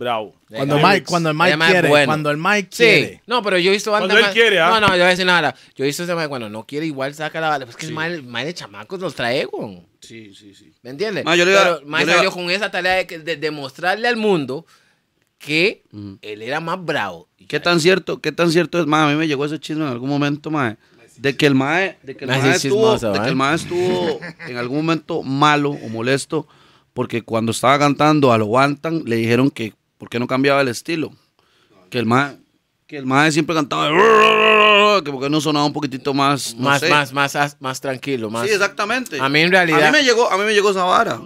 Bravo. Cuando. Mike, cuando el Mike Además es quiere, bueno. cuando el Mike Sí. quiere. No, pero yo he visto Cuando él más- quiere, ¿ah? No, no, yo voy a decir nada. Yo he visto ese mae cuando no quiere, igual saca la bala. Pues que el mae, el mae de chamacos los trae, güey. Sí, sí, sí. ¿Me entiendes? Ma, yo le iba- Pero yo le iba- salió con esa tarea de, que- de al mundo que él era más bravo. Y ¿Qué tan cierto, qué tan cierto es, mae? A mí me llegó ese chisme en algún momento, mae. De que el mae, de que el Mae, mae sí, estuvo, chismoso, de que ¿eh? el mae estuvo en algún momento malo o molesto porque cuando estaba cantando a lo Bantan le dijeron que por qué no cambiaba el estilo. Que el mae, que el mae siempre cantaba que porque no sonaba un poquitito más, no más, sé. más, más, más, más tranquilo. Más, Sí, exactamente. A mí en realidad- A mí me llegó, a mí me llegó esa vara.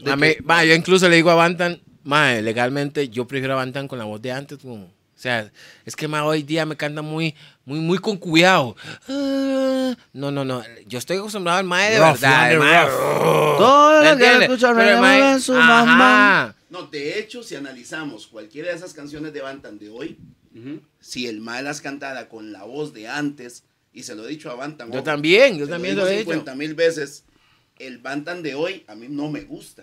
De A mí- que- va, yo incluso le digo a Bantan, mae, legalmente yo prefiero a Bantan con la voz de antes. como- o sea, es que mae, hoy día me canta muy, muy, muy con cuidado. Ah, no, no, no. Yo estoy acostumbrado al mae de Rough, verdad. el mae, Rough. Todo ¿me lo que escucha su mamá. No, de hecho, si analizamos cualquiera de esas canciones de Bantan de hoy, si el mal las cantara con la voz de antes, y se lo he dicho a Bantan. Yo ojo, también, yo también digo lo he dicho. 50 mil veces, el Bantan de hoy a mí no me gusta.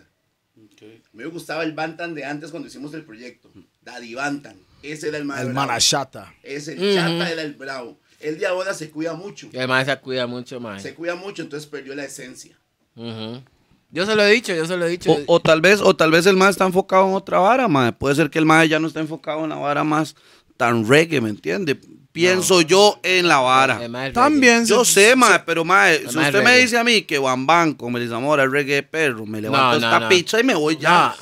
A mí me gustaba el Bantan de antes cuando hicimos el proyecto. Daddy Bantan. Ese era el más El bravo. Marachata. Ese, el Ujú. chata era el bravo. Él de ahora se cuida mucho. Y además se cuida mucho, mae. Se cuida mucho, entonces perdió la esencia. Ujú. Yo se lo he dicho, yo se lo he dicho. O, o tal vez, o tal vez el más está enfocado en otra vara, mae. Puede ser que el más ya no está enfocado en la vara más tan reggae, ¿me entiende? Pienso yo en la vara. También. Yo se- sé, mae, pero mae, si usted me dice a mí que Bam Bam con Melissa Mora es reggae de perro, me levanto no, esta no. picha y me voy ya.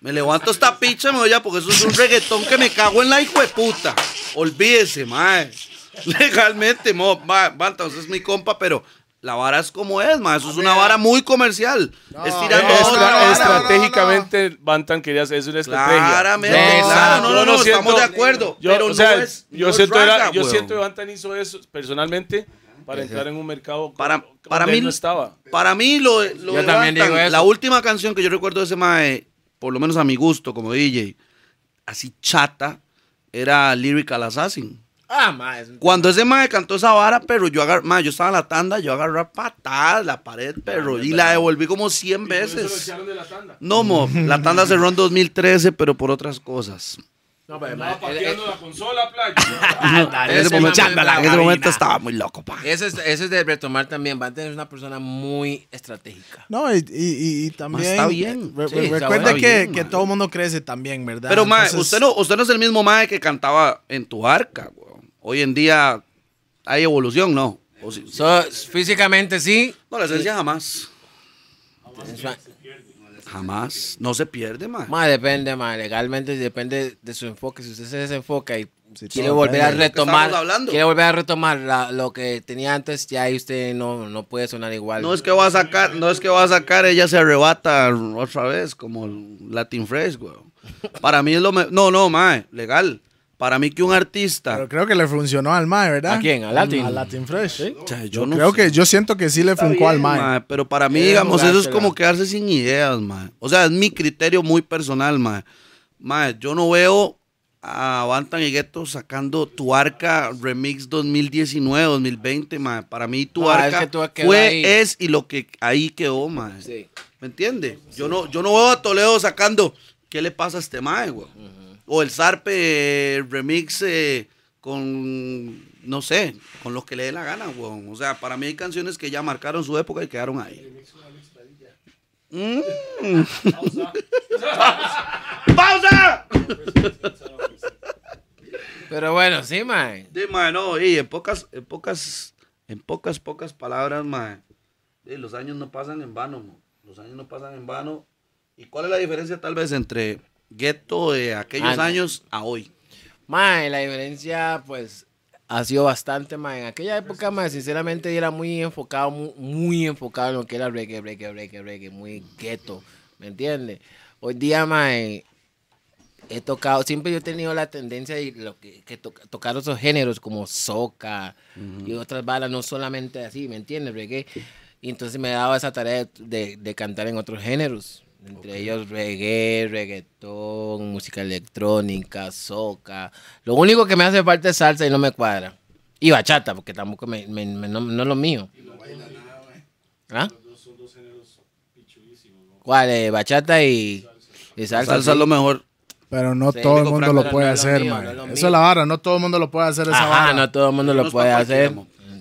Me levanto esta picha y me voy ya porque eso es un reggaetón que me cago en la hijo de puta. Olvídese, mae. Legalmente, mo, ma, Banta, usted es mi compa, pero la vara es como es, mae. Eso es una vara muy comercial. es tirando Estra- otra vara. estratégicamente, Bantan quería hacer es una estrategia. Claramente, claro, no, no, no no, siento- estamos de acuerdo. Yo, pero o sea, no es, yo no siento, era- yo siento que Bantan hizo eso personalmente para entrar en un mercado Para- para mí- no estaba. Para mí, lo, lo Yo de también Bantan, digo eso. la última canción que yo recuerdo de ese mae, por lo menos a mi gusto como DJ, así chata, era Lyrical Assassin. Ah, mae. es un- Cuando ese mae cantó esa vara, pero yo agar, mae, yo estaba en la tanda, yo agarré patadas la pared, pero y la devolví como 100 veces. No, mo, la tanda cerró en 2013, pero por otras cosas. No, pero Estaba además, pateando la consola, playa. En ese momento, man- en ese momento estaba muy loco, pa. Eso es, eso es de retomar también. Van a tener una persona muy estratégica. No, y, y- también. está bien. re- Sí, re- está recuerde que, bien, que todo el mundo crece también, ¿verdad? Pero, Entonces, usted no, usted no es el mismo mae que cantaba en tu arca, weón. Hoy en día hay evolución, ¿no? O So, físicamente sí. no, la esencia jamás. Jamás. No se pierde, mae. Más depende, más legalmente depende de su enfoque. Si usted se desenfoca y quiere volver a retomar, estamos hablando. quiere volver a retomar la- lo que tenía antes, ya ahí usted no, no puede sonar igual. No es que va a sacar, no es que va a sacar, ella se arrebata otra vez, como Latin Fresh, weón. Para mí es lo me- No, no, mae, legal. Para mí que un artista. Pero creo que le funcionó al Mae, ¿verdad? ¿A quién? ¿A Latin? A Latin Fresh. o sea, yo Yo no creo sé. que yo siento que sí le Está funcó al bien, Mae. mae, pero para mí, digamos, eso es como quedarse sin ideas, mae. O sea, es mi criterio muy personal, mae. Mae, yo no veo a Bantan y Gueto sacando Tu Arca Remix 2019, 2020, mae. Para mí Tu es Arca que fue, ahí. es y lo que ahí quedó, mae. Sí. ¿Me entiende? Yo no, yo no veo a Toledo sacando ¿qué le pasa a este mae, güey? O el Zarpe eh, remix eh, con, no sé, con lo que le dé la gana, güey. O sea, para mí hay canciones que ya marcaron su época y quedaron ahí. Mm. ¡Pausa! Pero bueno, sí, mae. Sí, mae, no, y en pocas, en pocas, en pocas, pocas palabras, sí, los años no pasan en vano, mo. los años no pasan en vano. ¿Y cuál es la diferencia tal vez entre Ghetto de aquellos años a hoy? Mae, la diferencia, pues, ha sido bastante, mae. En aquella época, mae, sinceramente, era muy enfocado, muy, muy enfocado en lo que era reggae, reggae, reggae, reggae, muy gueto, ¿me entiendes? Hoy día, mae, he tocado, siempre yo he tenido la tendencia de lo que, que to- tocar otros géneros como soca y otras balas, no solamente así, ¿me entiendes? Reggae. Y entonces me he dado esa tarea de, de cantar en otros géneros. Entre ellos reggae, reggaetón, música electrónica, soca. Lo único que me hace falta es salsa y no me cuadra. Y bachata, porque tampoco me, me- me- no, no es lo mío. ¿Ah? ¿Cuál? eh? bachata y, y salsa. Salsa es lo mejor. Pero no Sí, todo el mundo lo no, puede no es lo hacer, mío, no es lo Eso es la vara, no todo el mundo lo puede hacer esa Ajá, vara. no todo el mundo No lo es puede hacer.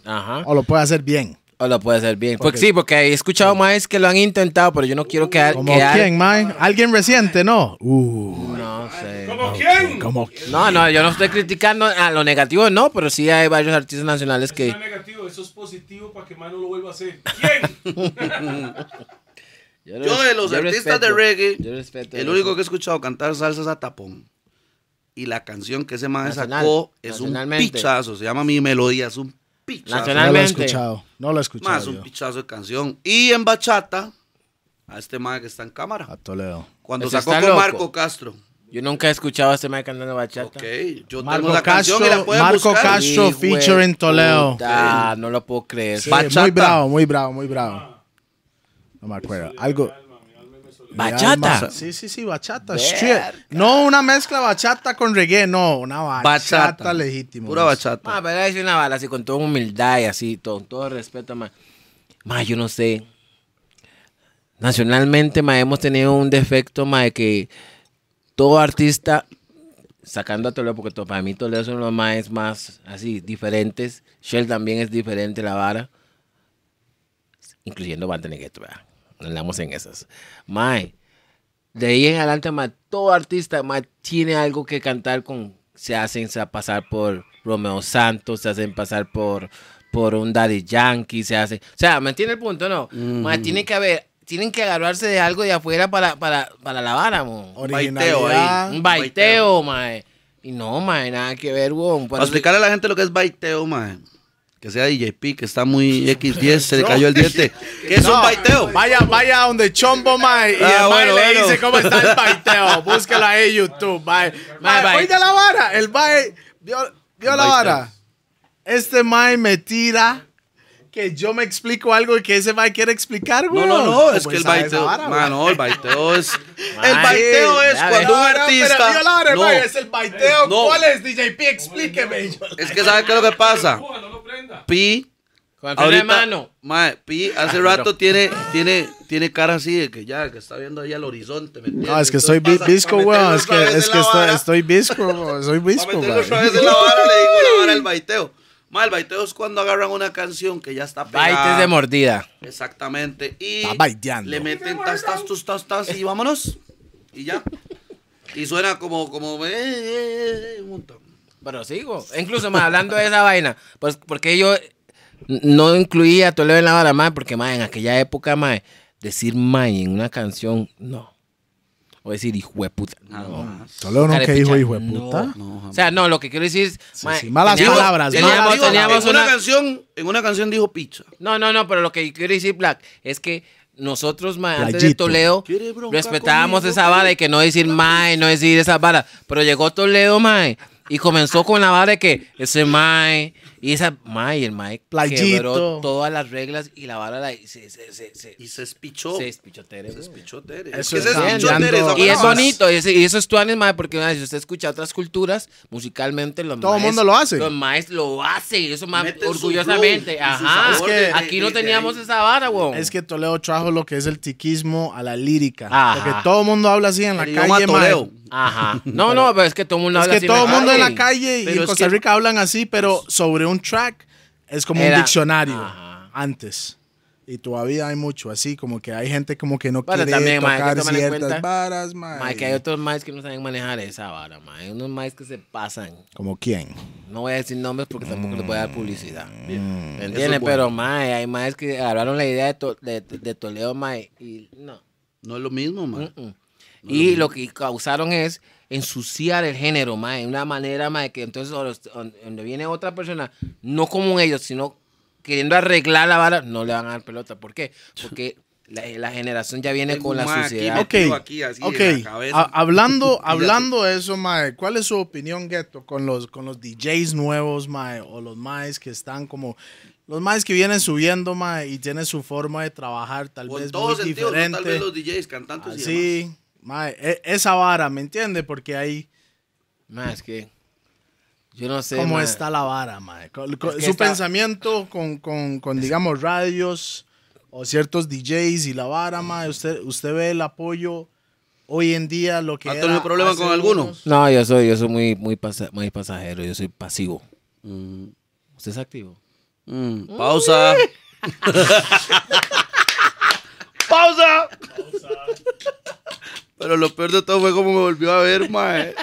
Ajá. O lo puede hacer bien. O lo puede hacer bien. Porque- Porque sí, porque he escuchado más que lo han intentado, pero yo no quiero quedar. ¿Como quedar- quién, mae? ¿Alguien reciente, no? Uh, No sé. ¿Cómo quién? como No, no, yo no estoy criticando a lo negativo, no, pero sí hay varios artistas nacionales Eso que. es negativo, eso es positivo para que más no lo vuelva a hacer. ¿Quién? Yo de los yo artistas de respeto, reggae, yo respeto el eso. único que he escuchado cantar salsa es a tapón. Y la canción que ese man sacó es un pichazo. Se llama Mi Melodía, es un pichazo. Nacional. No lo he escuchado. No lo he escuchado. Más un pichazo de canción. Y en bachata, a este man que está en cámara. A Toledo. Cuando sacó con loco. Marco Castro. Yo nunca he escuchado a este man cantando bachata. Ok, yo Marco tengo la canción y la Castro, pueden Marco buscar. Castro. Hijo de featuring Toledo. puta, No lo puedo creer. Sí, Bachata. muy bravo, muy bravo, muy bravo. No me acuerdo. Algo. Bachata. Sí, sí, sí, bachata. No una mezcla bachata con reggae, no, una bachata, Bachata. legítima. Pura bachata. Ma, pero es una bala así con toda humildad y así, todo, con todo respeto, ma. Ma, yo no sé. Nacionalmente, ma, hemos tenido un defecto, ma, de que todo artista sacando a Toledo, porque para mí Toledo son los más, más así, diferentes. Shell también es diferente, la vara. Incluyendo Bantenegueto, ¿verdad? Andamos en esas. Mae, de ahí en adelante, mae, todo artista, mae, tiene algo que cantar con. Se hacen sa- pasar por Romeo Santos, se hacen pasar por, por un Daddy Yankee, se hacen. O sea, ¿me entiende el punto? No. Mae, tiene que haber. Tienen que agarrarse de algo de afuera para, para, para la vara, mo. Originalidad. Un baiteo, mae. Y no, mae, nada que ver, weón. Para explicarle a la gente lo que es baiteo, mae. Que sea DJP, que está muy X10, se le cayó el diente. ¿Qué es un No, baiteo? Vaya, vaya donde Chombo, mae. Y Ah, el mae bueno, le bueno. dice cómo está el baiteo. Búsquelo ahí en YouTube, mae. Mae, oiga la vara. El mae. ¿Vio, vio la vara? Este mae me tira que yo me explico algo y que ese mae quiere explicar, güey. No, no, no, es ¿Cómo que el baiteo. vara, mae, güey? no, el baiteo es. El baiteo es cuando un No, no, artista. Pero No, es el baiteo. No. ¿Cuál es, DJP? Explíqueme. Yo- es que ¿sabe qué es lo que pasa? Pi. Ahorita, mano. mae, Pi hace rato tiene, tiene, tiene cara así de que ya, que está viendo ahí al horizonte. ¿me entiendes? No, es que estoy visco, weón. Es que, es que estoy, estoy visco, weón, soy visco, güey. otra vez en la vara, le digo la vara el baiteo. Mae, el baiteo es cuando agarran una canción que ya está pegada. Baites de mordida. Exactamente. Y Está baiteando. le meten tas, tas, tus, tas, tas y vámonos. Y ya. Y suena como, como, eh, eh, eh, un montón. Pero sigo. Incluso, más hablando de esa vaina, pues porque yo no incluía Toledo en la vara, más porque, más en aquella época, más decir mae en una canción, no. O decir hijo de puta. No. Solo no que dijo hijo de no. puta. O sea, no, lo que quiero decir es. sí, malas teníamos- palabras, Teníamos, malas una, una. canción, en una canción dijo pizza. No, no, no, pero lo que quiero decir, Black, es que nosotros, mae, antes de. Toledo, ¿Quiere bronca respetábamos conmigo, esa vara y que no decir mae, no decir esa vara. Pero llegó Toledo, mae, y comenzó con la vara de que ese mae, y esa mae, y el mae Playito. quebró todas las reglas y la vara la, se, se, se, se, Y se espichó. se espichó tere, Se güey. espichó Tere. Eso Es que es se espichó cambiando. Tere, esa Y es palabra. bonito, y, ese- y eso es tuanes, mae, porque mae, si usted escucha otras culturas, musicalmente los Todo el maes- mundo lo hace. Los maes lo hacen, y eso más Meten su orgullosamente. flow y su Ajá. sabor Es que- de- Aquí no de- de teníamos ahí. esa vara, weón. Es que Toledo trajo lo que es el tiquismo a la lírica. Ajá. Porque todo el mundo habla así en la El idioma calle, mae. Toledo. Ajá. No, no, pero es que todo el mundo Es habla que así todo el mundo en la calle. y en es Costa que- Rica hablan así, pero sobre un track es como Era- un diccionario Ajá. antes. Y todavía hay mucho así, como que hay gente como que no Pero quiere también, que tocar en ciertas cuenta, varas, mae. Mae, que hay otros maes que no saben manejar esa vara, mae. Hay unos maes que se pasan. ¿Como quién? No voy a decir nombres porque tampoco les voy a dar publicidad. ¿Me Eso es entiendes? bueno. Pero, mae, hay maes que agarraron la idea de, to- de, de Toledo, mae, y no. No es lo mismo, man. Mm-mm. Y lo que causaron es ensuciar el género, mae, de una manera, mae, que entonces donde- viene otra persona, no como ellos, sino queriendo arreglar la vara, no le van a dar pelota. ¿Por qué? Porque la, la generación ya viene Tengo con la mae aquí Ok, aquí, así, ok. en la hablando, hablando de eso, mae, ¿cuál es su opinión, Gueto, con los, con los DJs nuevos, mae, o los maes que están como, los maes que vienen subiendo, mae, y tienen su forma de trabajar tal Con vez todo muy sentido, no diferente? tal vez los DJs, cantantes y demás. Mae, e- esa vara, ¿me entiende? Porque ahí, Mae, es que yo no sé. ¿cómo mae. está la vara, mae? Con- con- Es que su está- pensamiento con, con, con, digamos, radios o ciertos DJs y la vara, mae, usted, usted ve el apoyo hoy en día, lo que ¿Ha tenido problema hace con alguno? unos- No, yo soy, yo soy muy, muy, pasa- muy pasajero, yo soy pasivo. Mm, ¿Usted es activo? mm, pausa. pausa. Pero lo peor de todo fue cómo me volvió a ver, mae.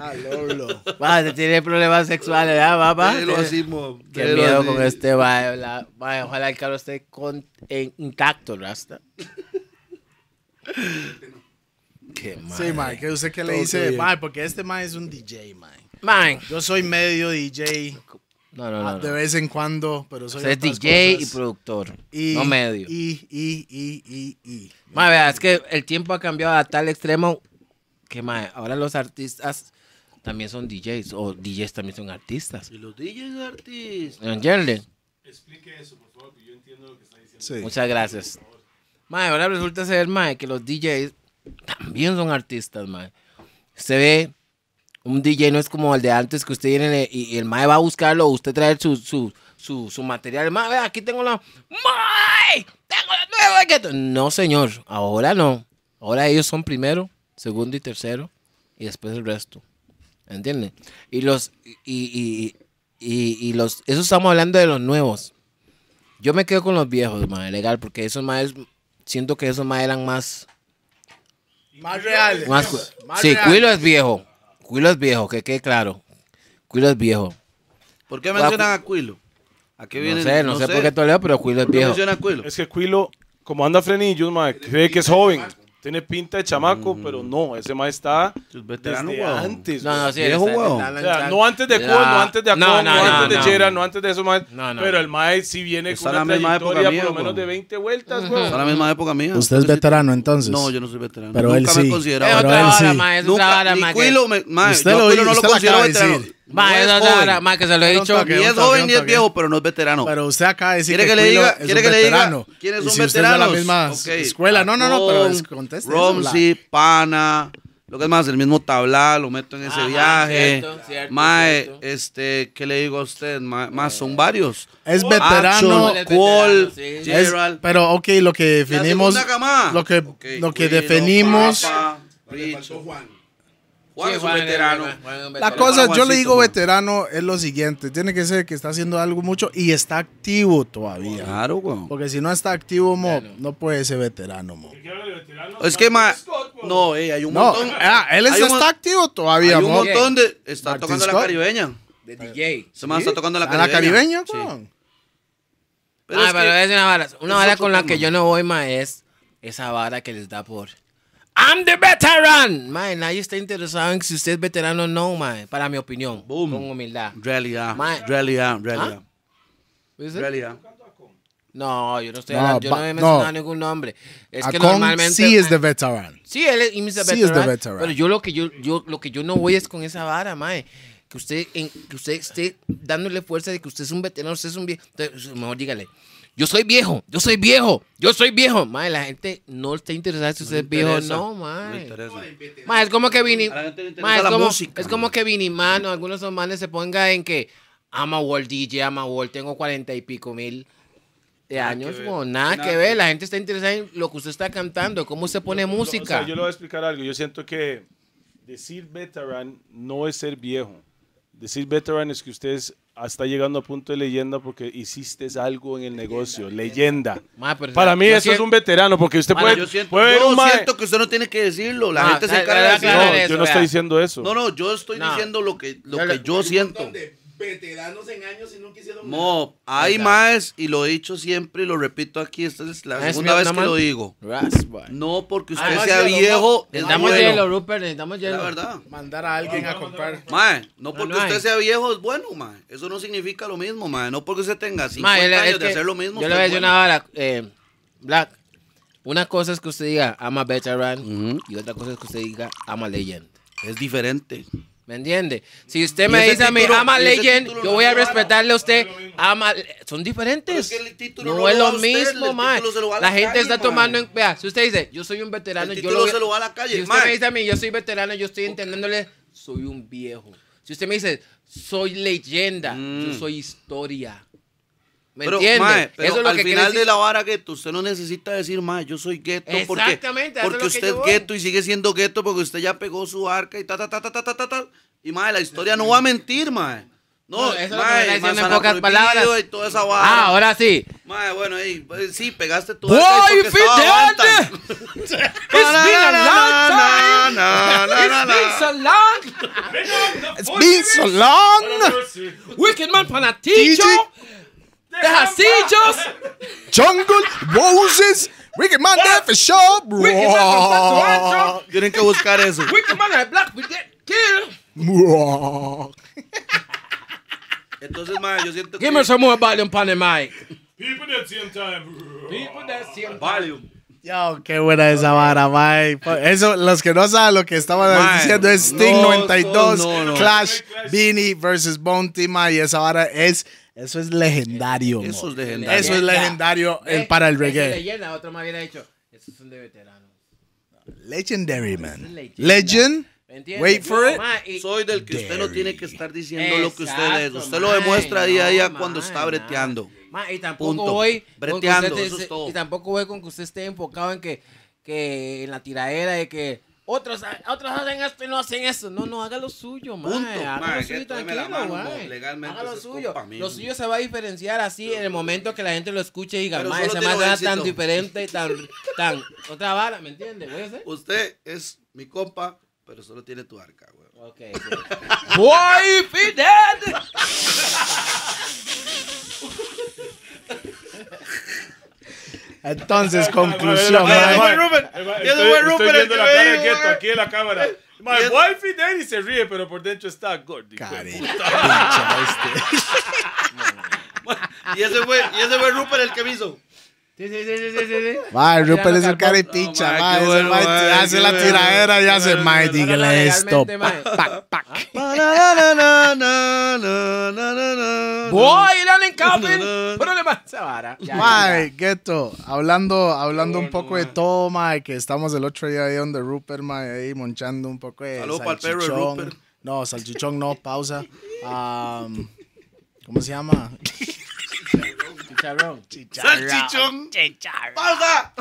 Ah, Lolo. Va, te tiene problemas sexuales, ¿verdad, papá? Déjelo así, mo. Qué miedo así. con este, la- va, Ojalá el carro esté con, en- intacto, Rasta. Qué mal. Sí, mae, que usted que le Todo dice, bien. mae, porque este mae es un DJ, mae. Man. Yo soy medio DJ No, no, ah, no. de no. vez en cuando, pero soy Usted es otras DJ y cosas. productor, Y- no medio. Y, y, y, y, y. Ma, vea, es que el tiempo ha cambiado a tal extremo que ma, ahora los artistas también son DJs o DJs también son artistas. Y los DJs artistas. ¿Entienden? Explique eso, por favor, que yo entiendo lo que está diciendo. Sí. Muchas gracias. Ma, ahora resulta ser ma, que los DJs también son artistas. Ma. Usted ve, un DJ no es como el de antes que usted viene y, y el mae va a buscarlo, usted trae su, su, su, su material. Ma, vea, aquí tengo la. ¡Mae! Tengo la nueva que. No, señor, ahora no. Ahora ellos son primero, segundo y tercero. y después el resto. ¿Entiendes? Y los, y, y, y, y los, eso estamos hablando de los nuevos. Yo me quedo con los viejos, madre, legal, porque esos más, siento que esos más eran más, Más reales. más, Más sí, reales. Cuilo es viejo, Cuilo es viejo, que quede claro. Cuilo es viejo. ¿Por qué mencionan a Cuilo? ¿A qué No viene? sé, no, sé, por qué Toledo, pero Cuilo es ¿Por qué viejo. Cuilo? Es que Quilo, como anda frenillos, mae, cree que es joven. Tiene pinta de chamaco, pero no, ese mae está Es veterano, desde weón. antes. No, no, sí, Viejo, weón. O sea, no antes de Cole, Ya. no antes de Acon, no, No, no, antes de no. Gerard, no antes de eso, mae. No, no. Pero el mae sí viene Está con una la misma época trayectoria mía, por lo menos de 20 vueltas, weón. Está la misma época mía. Usted es veterano entonces. No, yo no soy veterano. Pero Nunca él me he sí. Es considerado Pero otra él sí. ma, es Nunca, otra vara, ni ma, que- Cuilo, me, ma, Usted lo- Cuilo no lo considero veterano. Ma, No es otra joven. ma, que se lo he dicho. toque, Ni es toque, joven ni es viejo, pero no es veterano. Pero usted acaba de decir ¿Quiere que, que le diga- es quiere un que le diga veterano. quiénes son si usted es de la veteranos? misma Ok. escuela. No, no, no, pero es, conteste. Romsey, Pana, lo que es más, el mismo tabla, lo meto en ese Ajá, viaje. cierto, cierto, Mae, cierto. este, ¿qué le digo a usted? Ma- Más son varios. Es veterano. Action, es Cole, veterano, sí. Es- Gerald. pero ok, lo que definimos, lo que, Ok, lo que Cuilo, definimos, Papa, Le Rich. faltó Juan. Juan Sí, es un Juan veterano. Juan es un la cosa, yo le digo veterano es lo siguiente, tiene que ser que está haciendo algo mucho y está activo todavía. Claro, weón. Porque si no está activo, mo, no puede ser veterano, mo. Es que, ma, no, ey, hay un No, montón. ah, él está, un mon- está activo todavía, Hay un mo. montón de. Está Martin tocando la caribeña. De DJ. Se me está tocando la ¿A la caribeña, Sí. weón? Pero ah, es pero es una vara. Una vara con la que yo no voy, ma, es esa vara que les da por. I'm the veteran. Ma, nadie está interesado en si usted es veterano o no, ma, para mi opinión. Boom. Con humildad. Realidad, realidad, realidad. Realidad. No, yo no estoy No, hablando, yo no he mencionado no. ningún nombre. Es que normalmente. sí es the veteran. Sí, él es, y Mr. Sí es veteran, the veteran. Pero yo lo que yo, yo lo que yo no voy es con esa vara, mae. Que usted, en- que usted esté dándole fuerza de que usted es un veterano, usted es un viejo. Entonces, mejor dígale. Yo soy viejo, yo soy viejo, yo soy viejo. Mae, la gente no está interesada si usted es viejo o no, No mae. interesa. Mae, es como que Vini. Mae, es como, música, es como que Vini Man o algunos son manes se ponga en que ama World DJ, ama World, tengo cuarenta y pico mil de años. como nada Nada que que ver. La gente está interesada en lo que usted está cantando, cómo usted pone O música. sea, yo le voy a explicar algo. Yo siento que decir veteran no es ser viejo. Decir veteran es que usted es- está llegando a punto de leyenda porque hiciste algo en el negocio. Leyenda. Ma, pero, Para mí yo eso es un veterano porque usted puede, yo siento, puede ver yo un mae- siento que usted no tiene que decirlo. La Ah, gente se la- encarga la- de la- decirlo. No, Aclarar yo eso, no estoy diciendo eso. No, no, yo estoy No. diciendo lo que, lo Yo que yo siento. de veteranos en años y nunca hicieron nada. Mo, hay más, y lo he dicho siempre y lo repito aquí, esta es la es segunda vez que lo digo. Raspa. No porque usted sea hielo, viejo, es Necesitamos bueno. hielo, Rupert, necesitamos Es hielo. La verdad. Mandar a alguien a comprar. Mae, no porque usted sea viejo es bueno, mae. Eso no significa lo mismo, mae. No porque usted tenga 50 Ma, es años que de hacer lo mismo. Yo le voy a decir una vara, eh, Black. Una cosa es que usted diga, ama veteran, Ujú. y otra cosa es que usted diga, ama legend. Es diferente. ¿Me entiende? Si usted me dice a mí, título- ama legend, título yo voy a respetarle a usted, ama... Son diferentes. es que el título no, es lo usted, mismo, man. título a La, la gente calle, está man. tomando en... Vea, si usted dice, yo soy un veterano, El yo título lo se lo va a la calle, Si usted man. me dice a mí, yo soy veterano, yo estoy entendiéndole, soy un viejo. Si usted me dice, soy leyenda, Mm. yo soy historia. ¿Me Pero, entiende? mae, pero eso es lo al que final de la vara gueto, usted no necesita decir, mae, yo soy gueto porque, porque usted es gueto y sigue siendo gueto porque usted ya pegó su arca y ta, ta, ta, ta, ta, ta, ta, ta. Y, mae, la historia no va a mentir, mae. No, No, eso es lo que mae, me en pocas palabras. Y toda esa vara. Ah, ahora sí. Mae, bueno, ey, pues, sí, pegaste tu Boy, arca y porque aguanta. It's been a long time. Na, na, na, na, It's been so long. It's been so long. Wicked man Panaticho. Tejasillos. Jungle Roses. Wicked Man there for sure, bro. Wicked man from Santo Ancho. Tienen que buscar eso. Wicked man at Black will get killed. Entonces, mae, yo siento que... Give me some more volume on the mic. People that same time. People that see him. Valium. Yo, qué buena esa vara, mae. Eso, los que no saben lo que estaban Mae, diciendo es Sting no, 92, no, no. Clash, Beanie versus Bounty, mae. Y esa vara es, eso es legendario, mo. Eso es legendario. Eso es legendario para el es reggae. leyenda, otro me hubiera dicho. Esos son de veteranos. Legendary, man. Legend. Wait for it. Ma, y- Soy del que usted no tiene que estar diciendo lo que usted es. Usted lo demuestra día a día no, cuando está breteando. Ma, y tampoco Punto. voy con que Breteando, usted eso se- es todo. Y tampoco voy con que usted esté enfocado en que, que en la tiradera de que Otros, otros hacen esto y no hacen eso. No, no, haga lo suyo, mae. Punto, Haga lo suyo, tranquilo, mae. legalmente Haga lo suyo. Lo suyo se va a diferenciar así en el momento que la gente lo escuche y diga, mae suena éxito. tan diferente y tan, tan, otra vara, ¿me entiendes? ¿Voy a hacer? Usted es mi compa, pero solo tiene tu arca, güey. Ok. Boy, Fidel. Entonces, Mae, conclusión, mae, mae, mae. mae, Rupert. mae, mae, Y ese Estoy, fue estoy Rupert el viendo que la me cara de dijo, Gueto mae. aquí en la cámara. My y se ríe, pero por dentro está gordo. Y ese fue, y ese fue Rupert el que me hizo. Sí, sí, sí, sí, sí. Mae, Rupert es el Tirando cara de carbón. picha, No, mae, mae. qué Ese bueno, mae mae, hace la tiradera y hace, bueno. dígale No, no, esto. Pac, pac. Boy, Alan Calvin. Problema. Esa vara. Mae, Gueto, hablando, hablando un poco de todo, mae, que estamos el otro día ahí donde Rupert, mae, ahí monchando un poco de Saludo pa'l perro de salchichón. Rupert. No, salchichón no, pausa. ¿Cómo se llama? Chicharrón. Salchichón. ¡Pausa!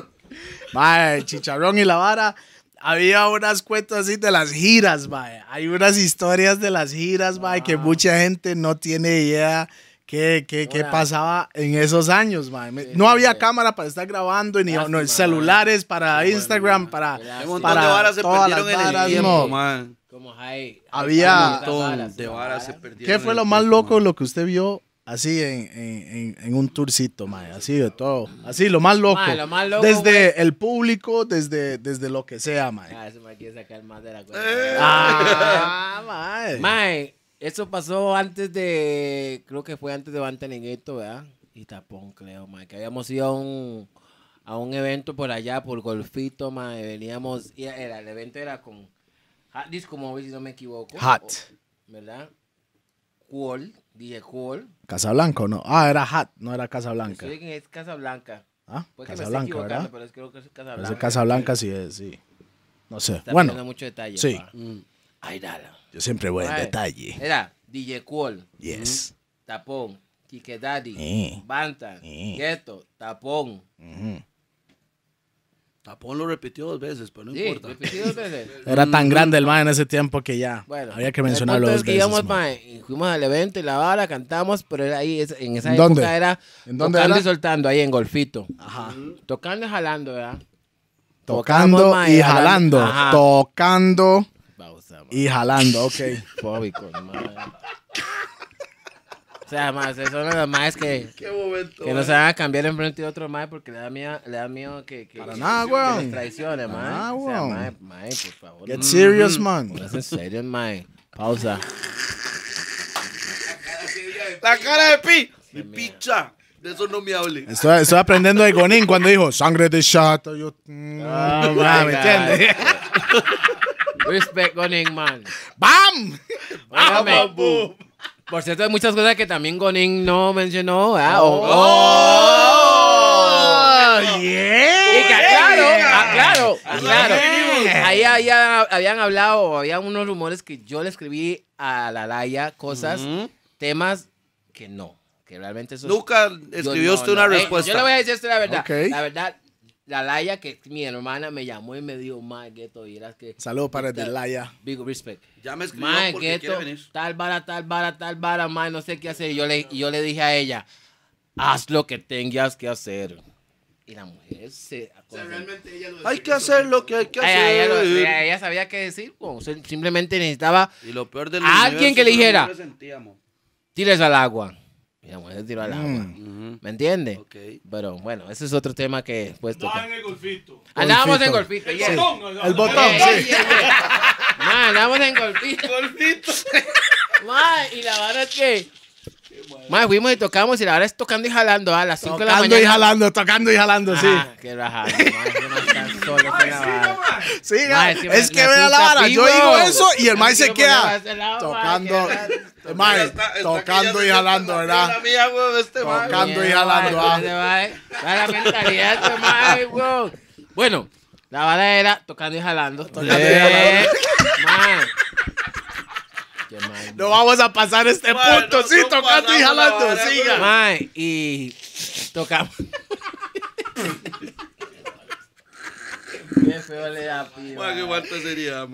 Mae, chicharrón y la vara. Había unas cuentas así de las giras, mae. Hay unas historias de las giras, mae, que mucha gente no tiene idea qué, qué, qué pasaba en esos años, mae. No había sí. cámara para estar grabando, ni Lástima, no, celulares para Instagram, para, Hay Hay un montón para de varas se todas perdieron las en el varas, tiempo, no. man. Como hay. Había- Un montón de varas se perdieron. ¿Qué fue lo más tiempo, loco man. lo que usted vio así en, en, en- en un tourcito, mae? Así de todo. Así, lo más loco. Mae, lo más loco, desde el público, desde, desde lo que sea, mae. Ah, ese me quiere sacar más de la cuenta. Eh. Ah, mae. Mae, eso pasó antes de. Creo que fue antes de Bantaniguito, ¿verdad? Y tapón, creo, mae. Que habíamos ido a un, a un evento por allá, por Golfito, mae. Veníamos. y Era, el evento era con Hot Disco Móvil, si no me equivoco. Hot. O- ¿Verdad? Cool, DJ Cool. Casablanca, ¿o ¿no? Ah, era Hat, no era Casablanca. Estoy en es Casablanca. Ah, Puede que Casablanca, ¿verdad? pero es, creo que es Casablanca. Casablanca sí es, sí. No sé. Está Bueno, mucho detalle. sí. Mm. Ay, dala. yo siempre voy en detalle. Era DJ Cool. Yes. Tapón, Kike Daddy, Eh. Bantan, Eh. Gueto, Tapón. Ujú. Tapón lo repitió dos veces, pero no Sí, importa. dos veces. Era tan grande el man en ese tiempo que ya Bueno, había que mencionarlo dos es que veces. íbamos, man. mae, y fuimos al evento y la vara, cantamos, pero era ahí, en esa ¿En época era ¿En dónde tocando era? y soltando, ahí en Golfito. Ajá. Tocando y jalando, ¿verdad? Tocando Tocamos, mae, y jalando. Ajá. Tocando Pausa, mae. y jalando, ok. Fóbico, mae. O sea, más, son los más que, Qué momento. que no se van a cambiar en frente de otro más porque le da miedo, le da miedo que, que, Para que- nada, que weón. les traicione, mae. nada, o sea, weón. mae, mae, por favor. Get serious, man. Póngase en serio, mae. Pausa. La cara de Pi. Mi picha. De eso no me hable. Estoy, estoy aprendiendo de Gonin cuando dijo sangre de chato. Yo, mm, Oh, my ah, ¿me entiendes? Respect Gonin, man. ¡Bam! Óigame. Por cierto, hay muchas cosas que también Gonin no mencionó, ¿verdad? O- ¡Oh! Y que aclaro, aclaro, aclaro. Ahí había- habían hablado, o había unos rumores que yo le escribí a la Laia cosas, temas que no, que realmente eso Nunca escribió no, usted una no. Eh, respuesta. yo le voy a decir esto la verdad. La verdad, la Laia, que mi hermana, me llamó y me dijo, mae, Gueto, vieras que... Saludos para el de Laya. Big respect. Ya me escribió Mae, porque Gueto, quiere venir. tal vara, tal vara, tal vara, mae, no sé qué hacer. Y yo le, y yo le dije a ella, haz lo que tengas que hacer. Y la mujer se... Realmente ella lo Hay que hacer lo que hay que Ella, ella lo- hacer. ella- ella sabía qué decir, o sea, simplemente necesitaba Y lo peor del Alguien que le dijera. sentíamos. tires al agua. Y la mujer se tiró al agua. Ujú. ¿Me entiendes? Ok. Pero bueno, ese es otro tema que después Va toca. en el golfito. Andábamos en Golfito. golfito. yeah. Botón, El botón, sí. yeah, yeah. Andábamos en golfito. Ma, y la verdad es que. Ma, fuimos y tocamos y la verdad es tocando y jalando a las 5 de la Tocando mañana. y jalando, tocando y jalando, sí. Ah, qué rajado, ma, que no solos en la. Sí, Ma, es que, es que me vea la vara. Yo digo eso y el man se queda tocando. Mae, tocando y jalando, ¿verdad? Este. Tocando y jalando, ma, ah. la mentalidad de este ma, eh, weón. Bueno, la vara era tocando y jalando. Tocando y Eh, mal, No vamos a pasar este Mae, punto, no- sí, no tocando y jalando, vara, siga. Mae, y tocamos. Qué feo le da qué falta sería,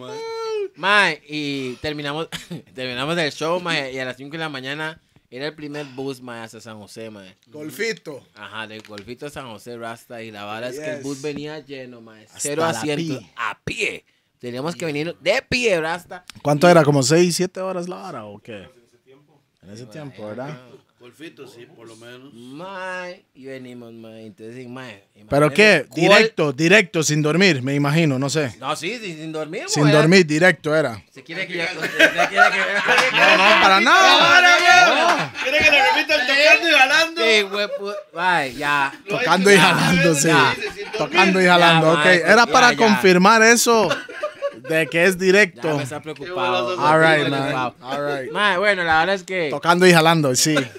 y terminamos, terminamos el show, mae, y a las 5 de la mañana era el primer bus, mae, hasta San José, mae. Golfito. Ajá, del golfito de San José Rasta, y la vara es que el Yes. bus venía lleno, mae. Hasta Cero pi. a pie. Teníamos que venir de pie, Rasta. ¿Cuánto era? ¿Como 6, 7 horas la hora o qué? En ese tiempo, ¿verdad? Golfito, sí, por lo menos. Mae, y venimos, mae. Entonces, mae. ¿Pero qué? imagínate, ¿cuál- Directo, directo, sin dormir, me imagino, no sé. No, sí, sin, sin dormir, Sin mae. dormir, directo era. Se quiere que yo. Se quiere que. No, no, para nada. ¿Quiere que le repita el tocando y jalando? Sí, güey, pu- Ay, ya. Tocando y jalando, sí. Tocando y jalando, ok. mae, Era para confirmar eso de que es Ya directo. me está preocupado. All right, man. All right. Mae, bueno, la verdad es que. Tocando y jalando, sí. Está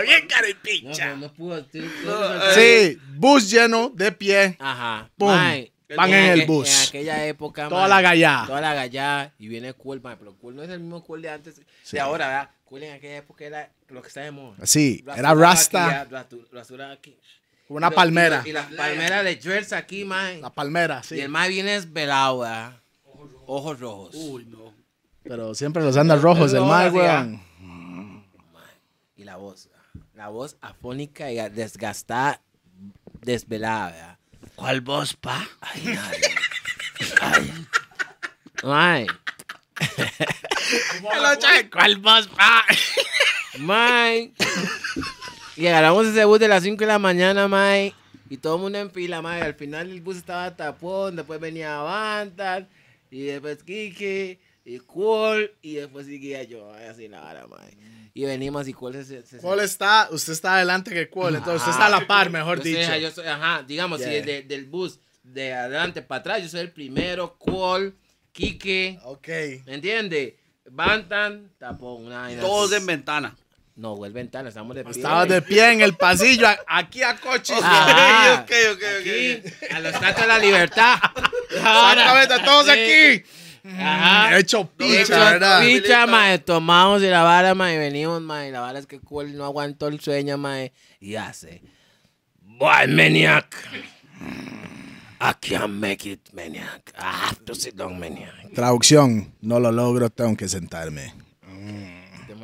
bien, No, no, no pudo. sí, sí, No, sí. Sí, bus lleno, de pie. Ajá. Pum. Mae, Van en el bus. En aquella época. Toda la gallá. Toda la gallá. Y viene cool, mae. Pero cool no es el mismo cool de antes. De ahora, ¿verdad? Cool en aquella época era lo que está de moda. Sí, era Rasuraba rasta, aquí, ya, rastu- rasuraba aquí. Una Y palmera. Y, las palmeras de Jersey aquí, mae. La palmera, Y sí. el mae viene esbelado, ¿verdad? Ojos rojos. Uy, no. Pero siempre los andan rojos el así, weón. Y la voz. La voz afónica y desgastada, desvelada, ¿verdad? ¿Cuál voz, pa? Ay, ay. Ay. Mae. ¿Cuál voz, pa? Mae. Y agarramos ese bus de las 5 de la mañana, mae. Y todo el mundo en fila, mae. Al final el bus estaba tapón, después venía Bantan, y después Kike, y Cool, y después seguía yo, mae, así la vara, mae. Y venimos y Cool se... se, se- ¿Cuál está? Usted está adelante que cuál, entonces usted está a la par, mejor Yo soy- dicho. yo soy- ajá, digamos, si Yeah. de- del bus de adelante para atrás, yo soy el primero, Cool, Kike, Ok. ¿me entiende? Bantan, tapón, vaina Todos así. en ventana. No, güey, ventana, estamos de pie. Estabas de pie en el pasillo, a- aquí a coches. Ajá. ok, ok, Aquí, ok. a los Estatua de la Libertad. Exactamente, todos aquí. Ajá. Hecho picha, Hecho ¿verdad? picha, mae, tomamos y la vara, mae, y venimos, mae, y la vara es que Cool no aguantó el sueño, mae, y hace, Boy, maniac, I can't make it, maniac, I have to sit down, maniac. Traducción, no lo logro, tengo que sentarme.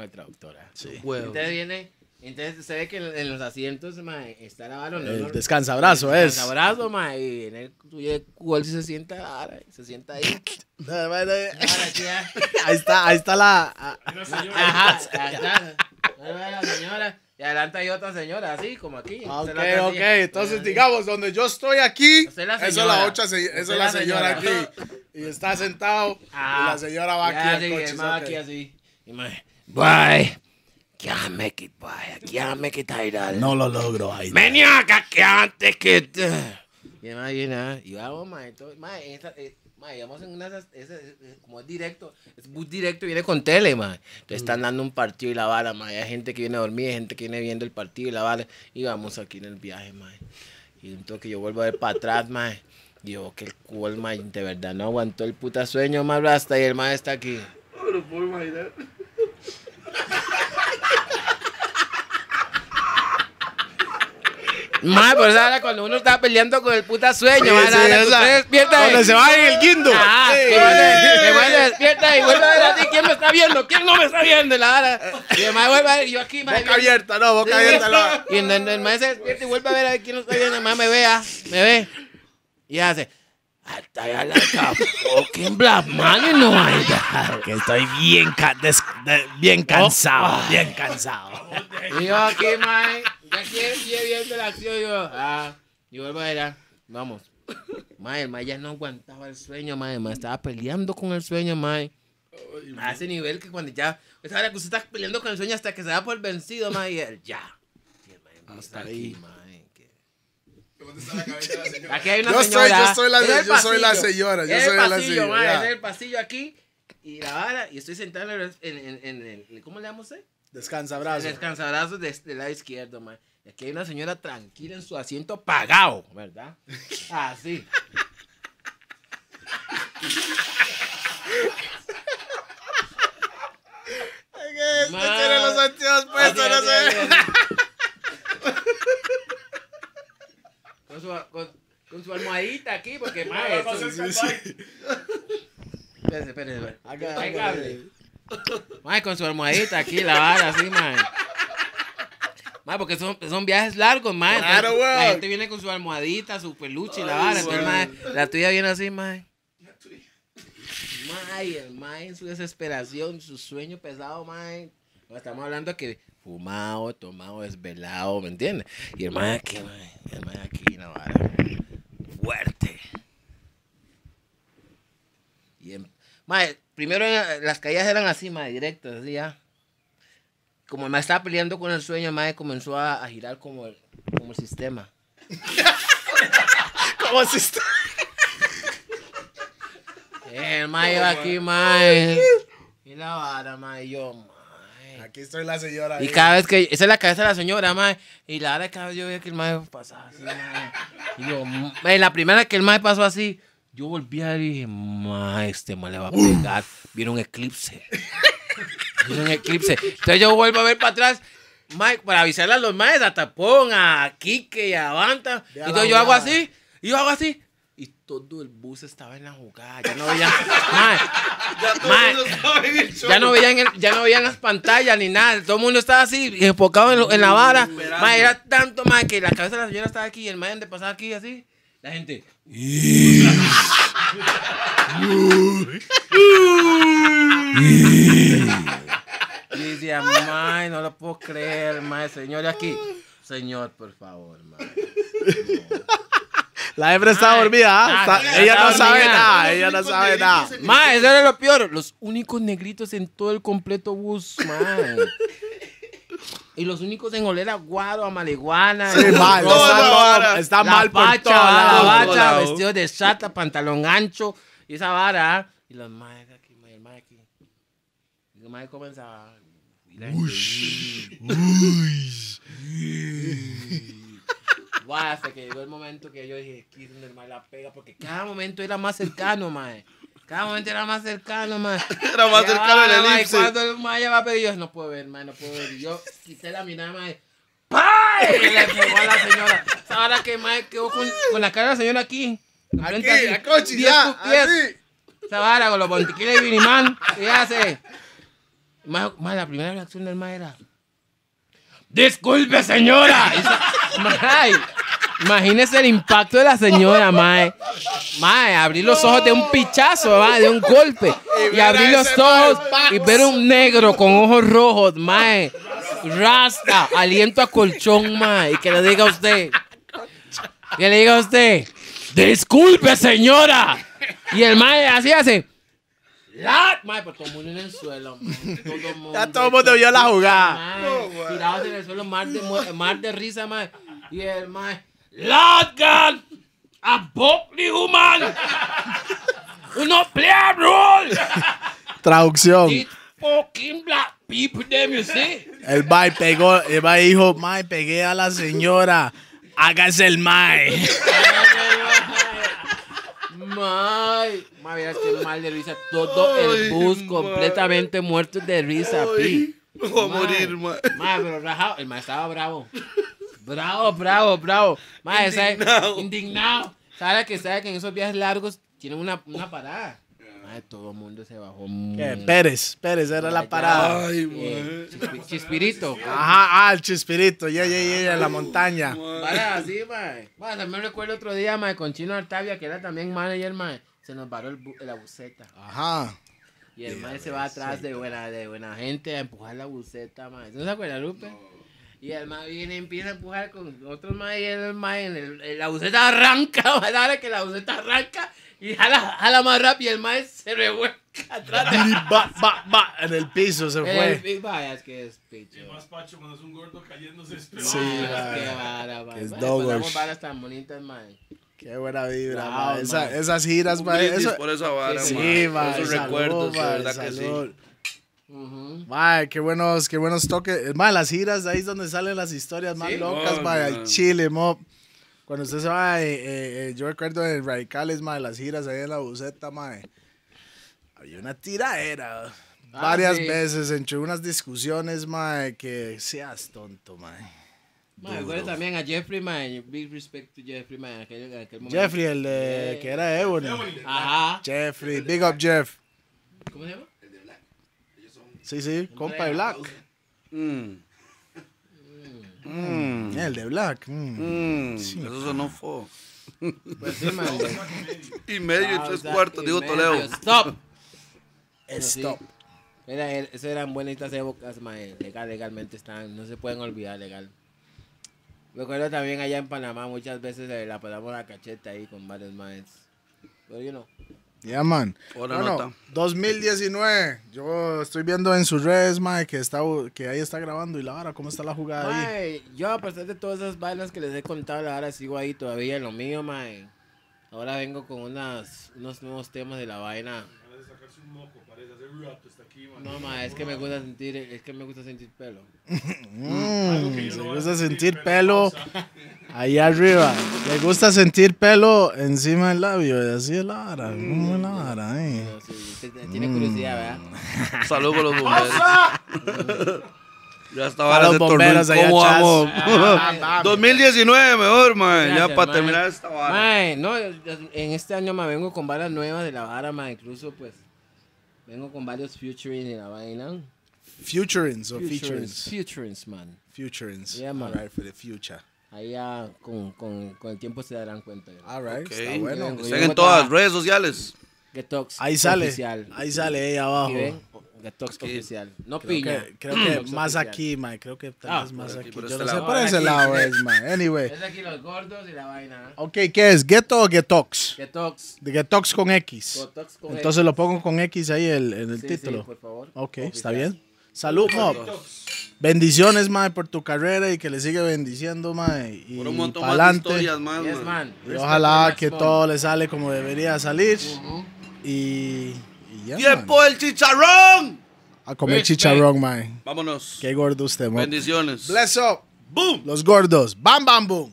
Tengo de traductora. Huevo. Entonces viene, entonces se ve que en, en los asientos, mae, está la ¿no? El No, descansabrazo es. Abrazo, mae, y en el tuyo Cool se sienta, ahora, se sienta ahí. Ahora sí, ya. Ahí está, ahí está la. Ajá, ahí está. Ahí va la señora. Y adelante hay otra señora, así como aquí. Ok, otra ok. silla. Entonces, digamos, donde yo estoy aquí, Usted es la esa es señora. la otra, es Usted la señora señora. aquí. Y está sentado, y Ajá. la señora va Ya, aquí sí, coche. el man ok. aquí así. Y me, Can't make it, boy. I can't make it, Tidal. No lo logro, ahí. Maniac, I can't take it. Y el man viene, ah, y vamos, eh, en una, eh, como es directo, es bus directo, viene con tele, ma. Entonces están dando un partido y la bala, ma, hay gente que viene a dormir, hay gente que viene viendo el partido y la bala, y vamos aquí en el viaje, ma. Y entonces que yo vuelvo a ver para atrás, ma, y yo, que el cool, ma, de verdad no aguantó el puta sueño, ma, hasta y el ma está aquí. No lo puedo imaginar. Por eso ahora cuando uno está peleando con el puta sueño, Sí, la hora esa- despierta y- se va en el guindo. Ah, Sí. y vuelve, y vuelve, despierta y vuelve a ver así, ¿quién me está viendo? ¿Quién no me está viendo? Y La vara. Y el vuelve a ver, yo aquí, mae, Boca abierta, no, boca abierta. no. Y el mae se despierta y vuelve a ver a ver quién no está viendo, el me vea, me ve. Y hace, hasta la fucking black man y no hay nada". Que estoy bien, ca- des- de- bien cansado, Oh. bien cansado. Y yo aquí, mae, ya aquí sigue viendo la acción, yo, ah, y vuelvo a ver, ah, vamos. Mae, el mae ya no aguantaba el sueño, mae, mae estaba peleando con el sueño, mae. A ese nivel que cuando ya, esa hora que usted está peleando con el sueño hasta que se da por vencido, mae, y él, ya. Y el mae no está aquí, mae. Aquí hay una Yo soy- señora. yo soy la- yo soy la pasillo, señora, yo soy el la pasillo, señora, es el pasillo aquí. Y la vara, y estoy sentado en el, en, en, en el, ¿cómo le llama usted? Descansa, El brazo. descansabrazos de- del lado izquierdo, man. Y aquí hay una señora tranquila en su asiento pagado, ¿verdad? Así. Este tiene los anteojos puestos, no sé. Con su, con, con su almohadita aquí, porque, espérese, espérese. Hay cable. Mae, con su almohadita aquí, la vara así, mae. Mae, porque son, son viajes largos, mae. Claro, La gente viene con su almohadita, su peluche y la vara. Entonces, mae, la tuya viene así, mae. Mae, el mae en su desesperación, su sueño pesado, mae. Estamos hablando que fumado, tomado, desvelado, ¿me entiendes? Y el mae aquí. El mae aquí, la vara. Fuerte. Y em- primero las caídas eran así, mae, directas, así ya. Como el mae estaba peleando con el sueño, el comenzó a, a girar como el, como el sistema. ¿Cómo se está? El mae iba aquí, mae. Y la vara, mae, yo, mae. Aquí estoy la señora. Y ahí. cada vez que, esa es la cabeza de la señora, mae. Y la hora cada vez yo veía que el mae pasaba así, mae. Y yo, mae, la primera que el mae pasó así, yo volví a ver y dije, mae, este mae le va a pegar. Vieron un eclipse. Vieron un eclipse. Entonces yo vuelvo a ver para atrás. Mae, para avisarle a los maes, a Tapón, a y a Banta. Entonces yo hago así, y yo hago así. Y todo el bus estaba en la jugada. Ya no veían. Ya el ya no veían el- ya no veían las pantallas ni nada. Todo el mundo estaba así, enfocado en, lo- en la vara. Era tanto más que la cabeza de la señora estaba aquí y el man de pasaba aquí así. La gente. Y decía, mae, no lo puedo creer, mae, señor, aquí. Señor, por favor, mae. La hembra está Ay, dormida, ¿ah? Está- ella no sabe dormida. nada, ella no sabe nada. Mae, eso era lo peor. Los únicos negritos en todo el completo bus, mae. Y los únicos en oler a guaro, a marihuana. Sí, mal, Toda está, la vara. está la mal por pacha, todos la lados. bacha, lado. vestido de chata, pantalón ancho, y esa vara. ¿ah? Y los maes aquí, mae, el mae aquí. Y el mae comenzaba. y la Guau, hasta que llegó el momento que yo dije, aquí es donde el mae la pega, porque cada momento era más cercano, mae. Cada momento era más cercano, mae. Era más Ya cercano va, el elipse. Cuando el mae ya va a pedir, yo no puedo ver, mae, no puedo ver. Y yo quité la mirada, mae. ¡Pay! Y le pegó a la señora. Ahora que mae quedó con, con la cara de la señora aquí. Aquí, Frente a Cochi, Diez ya, así. Esa vara con los bontiquiles de Vinimán. ¿Qué hace? Mae, la primera reacción del mae era. ¡Disculpe, señora! Y mae, imagínese el impacto de la señora, mae. Mae, abrir los ojos de un pichazo, mae, de un golpe. Y a abrir los ojos y ver un negro con ojos rojos, mae. Rasta, aliento a colchón, mae. Y que le diga a usted. Que le diga a usted. Disculpe, señora. Y el mae así hace. La... Mae, pues todo el mundo en el suelo, mae. Todo el mundo. Ya todo el mundo vio la jugada. Mae, tirados en el suelo, mar de, mar de risa, mae. Y el mae. Latgan a Buckley Human. Uno player rule. Traducción. These fucking black people, them, you see. El Mae pegó, el Mae dijo, Mae, pegué a la señora. Hágase el Mae. Mae, mae, que mal de risa. Todo el bus mae. completamente muerto de risa, pi. Voy a Mae, morir, man. Mae, pero rajado. El mae estaba bravo. Bravo, bravo, bravo. Mae, ¿sabe? Indignado. Indignado. ¿Sabe que sabe que en esos viajes largos tienen una, una parada? Mae, todo el mundo se bajó. ¿Qué? Pérez, Pérez era la parada. Ay, Eh, Chispirito. Ajá, ah, el chispirito, ya, ya, ya, ya, en la montaña. Para así, mae. Bueno, también recuerdo otro día, mae, con Chino Artavia, que era también manager, mae. Se nos paró el bu- la buceta. Ajá. Y el mae se va atrás de buena, de buena gente a empujar la buceta, mae. ¿No se acuerda, Lupe? Y el mae viene y empieza a empujar con otros mae y el mae en el- en la buceta arranca, mae. Ahora que la buceta arranca y jala, jala más rápido y el mae se revuelca atrás de Y va, va, va, en el piso se el fue. Big Vaya, es que es picho. pacho cuando es un gordo cayéndose. Sí, Mae, mae. qué vara, mae. Es Mae, doggos. pasamos varas tan bonitas, mae. Qué buena vibra, Wow, ma. Esa- man. esas giras, Un ma. brindis Eso, por esa vara, Sí, man. sí, Por ma. Esos salud, recuerdos, de ma, verdad que salud. sí. Ujú. Ma, qué buenos, qué buenos toques. Las giras, ahí es donde salen las historias más Sí. locas, Oh, man. Chile, mo. Cuando usted se va, eh, eh, eh, yo recuerdo en Radicales, ma, las giras ahí en la buceta. Había una tiraera. Ah, varias sí. veces entre unas discusiones, que seas tonto, ma. Ma, recuerdo también a Jeffrey, man. Big respect to Jeffrey, man. en aquel, en aquel momento. Jeffrey, el de, que era Ebony. Ajá. Jeffrey, big up Jeff. ¿Cómo se llama? Sí, sí, compa de Black. Mm. Mm. El de Black. mm. Mm. Eso sonó fo. Pues sí, man. Y medio y Ah, tres o sea, cuartos, digo medio. Toledo. Stop. Stop. Era, era- eso eran buenas épocas, man. Legal, legalmente están. No se pueden olvidar, legal. Recuerdo también allá en Panamá, muchas veces eh, la pasamos la cacheta ahí con varios maes. Pero, you know. Yeah, man. Ahora Bueno, nota. 2019. Yo estoy viendo en sus redes, mae, que, está, que ahí está grabando. ¿Y la vara? ¿Cómo está la jugada ahí? Yo a pesar de todas esas vainas que les he contado, ahora sigo ahí todavía en lo mío, mae. Ahora vengo con unas, unos nuevos temas de la vaina. No, mae, es que me gusta sentir, es que me gusta sentir pelo. Mm, se gusta sentir pelo ahí arriba. Le gusta sentir pelo encima del labio. y Así es la vara. ¿Cómo es la vara? eh? Sí, usted tiene curiosidad, ¿verdad? Salud con los bomberos. ya estaba Para los bomberos allá ¿Cómo vamos? 2019 mejor, man. ya para terminar esta vara. Mae, no, en este año me vengo con varias nuevas de la vara, mae. Incluso, pues, vengo con varios featuring de la vaina. Futurings o Featurings, featurings, man. Futurings. Yeah, man. All right, for the future. Ahí ya con, con, con el tiempo se darán cuenta. All right, está bueno. Vengo en todas las redes sociales. Getox Ahí sale. Oficial. Ahí sale ahí abajo. Getox oficial. No Creo piña. que, creo que Getox más oficial. aquí, Mike. Creo que tal Ah, vez más aquí, Yo este no sé por ese aquí. lado es, man. Anyway. Es aquí los gordos y la vaina. ¿eh? Ok, ¿qué es? ¿Ghetto o Getox? Getox. De Getox con X. Getox con Entonces lo pongo con X ahí el- en el Sí, título. sí, por favor. Ok, está bien. Salud, Mob. Bendiciones, mae, por tu carrera y que le sigue bendiciendo, mae. Y Por un montón más de historias Yes, man. man. Y ojalá que todo le sale como debería salir. Y ya, ¡Tiempo man. del chicharrón! A comer Respect. chicharrón, mae. Vámonos. Qué gordo usted, Mob. Bendiciones. Bless up. ¡Boom! Los gordos. Bam, bam, boom.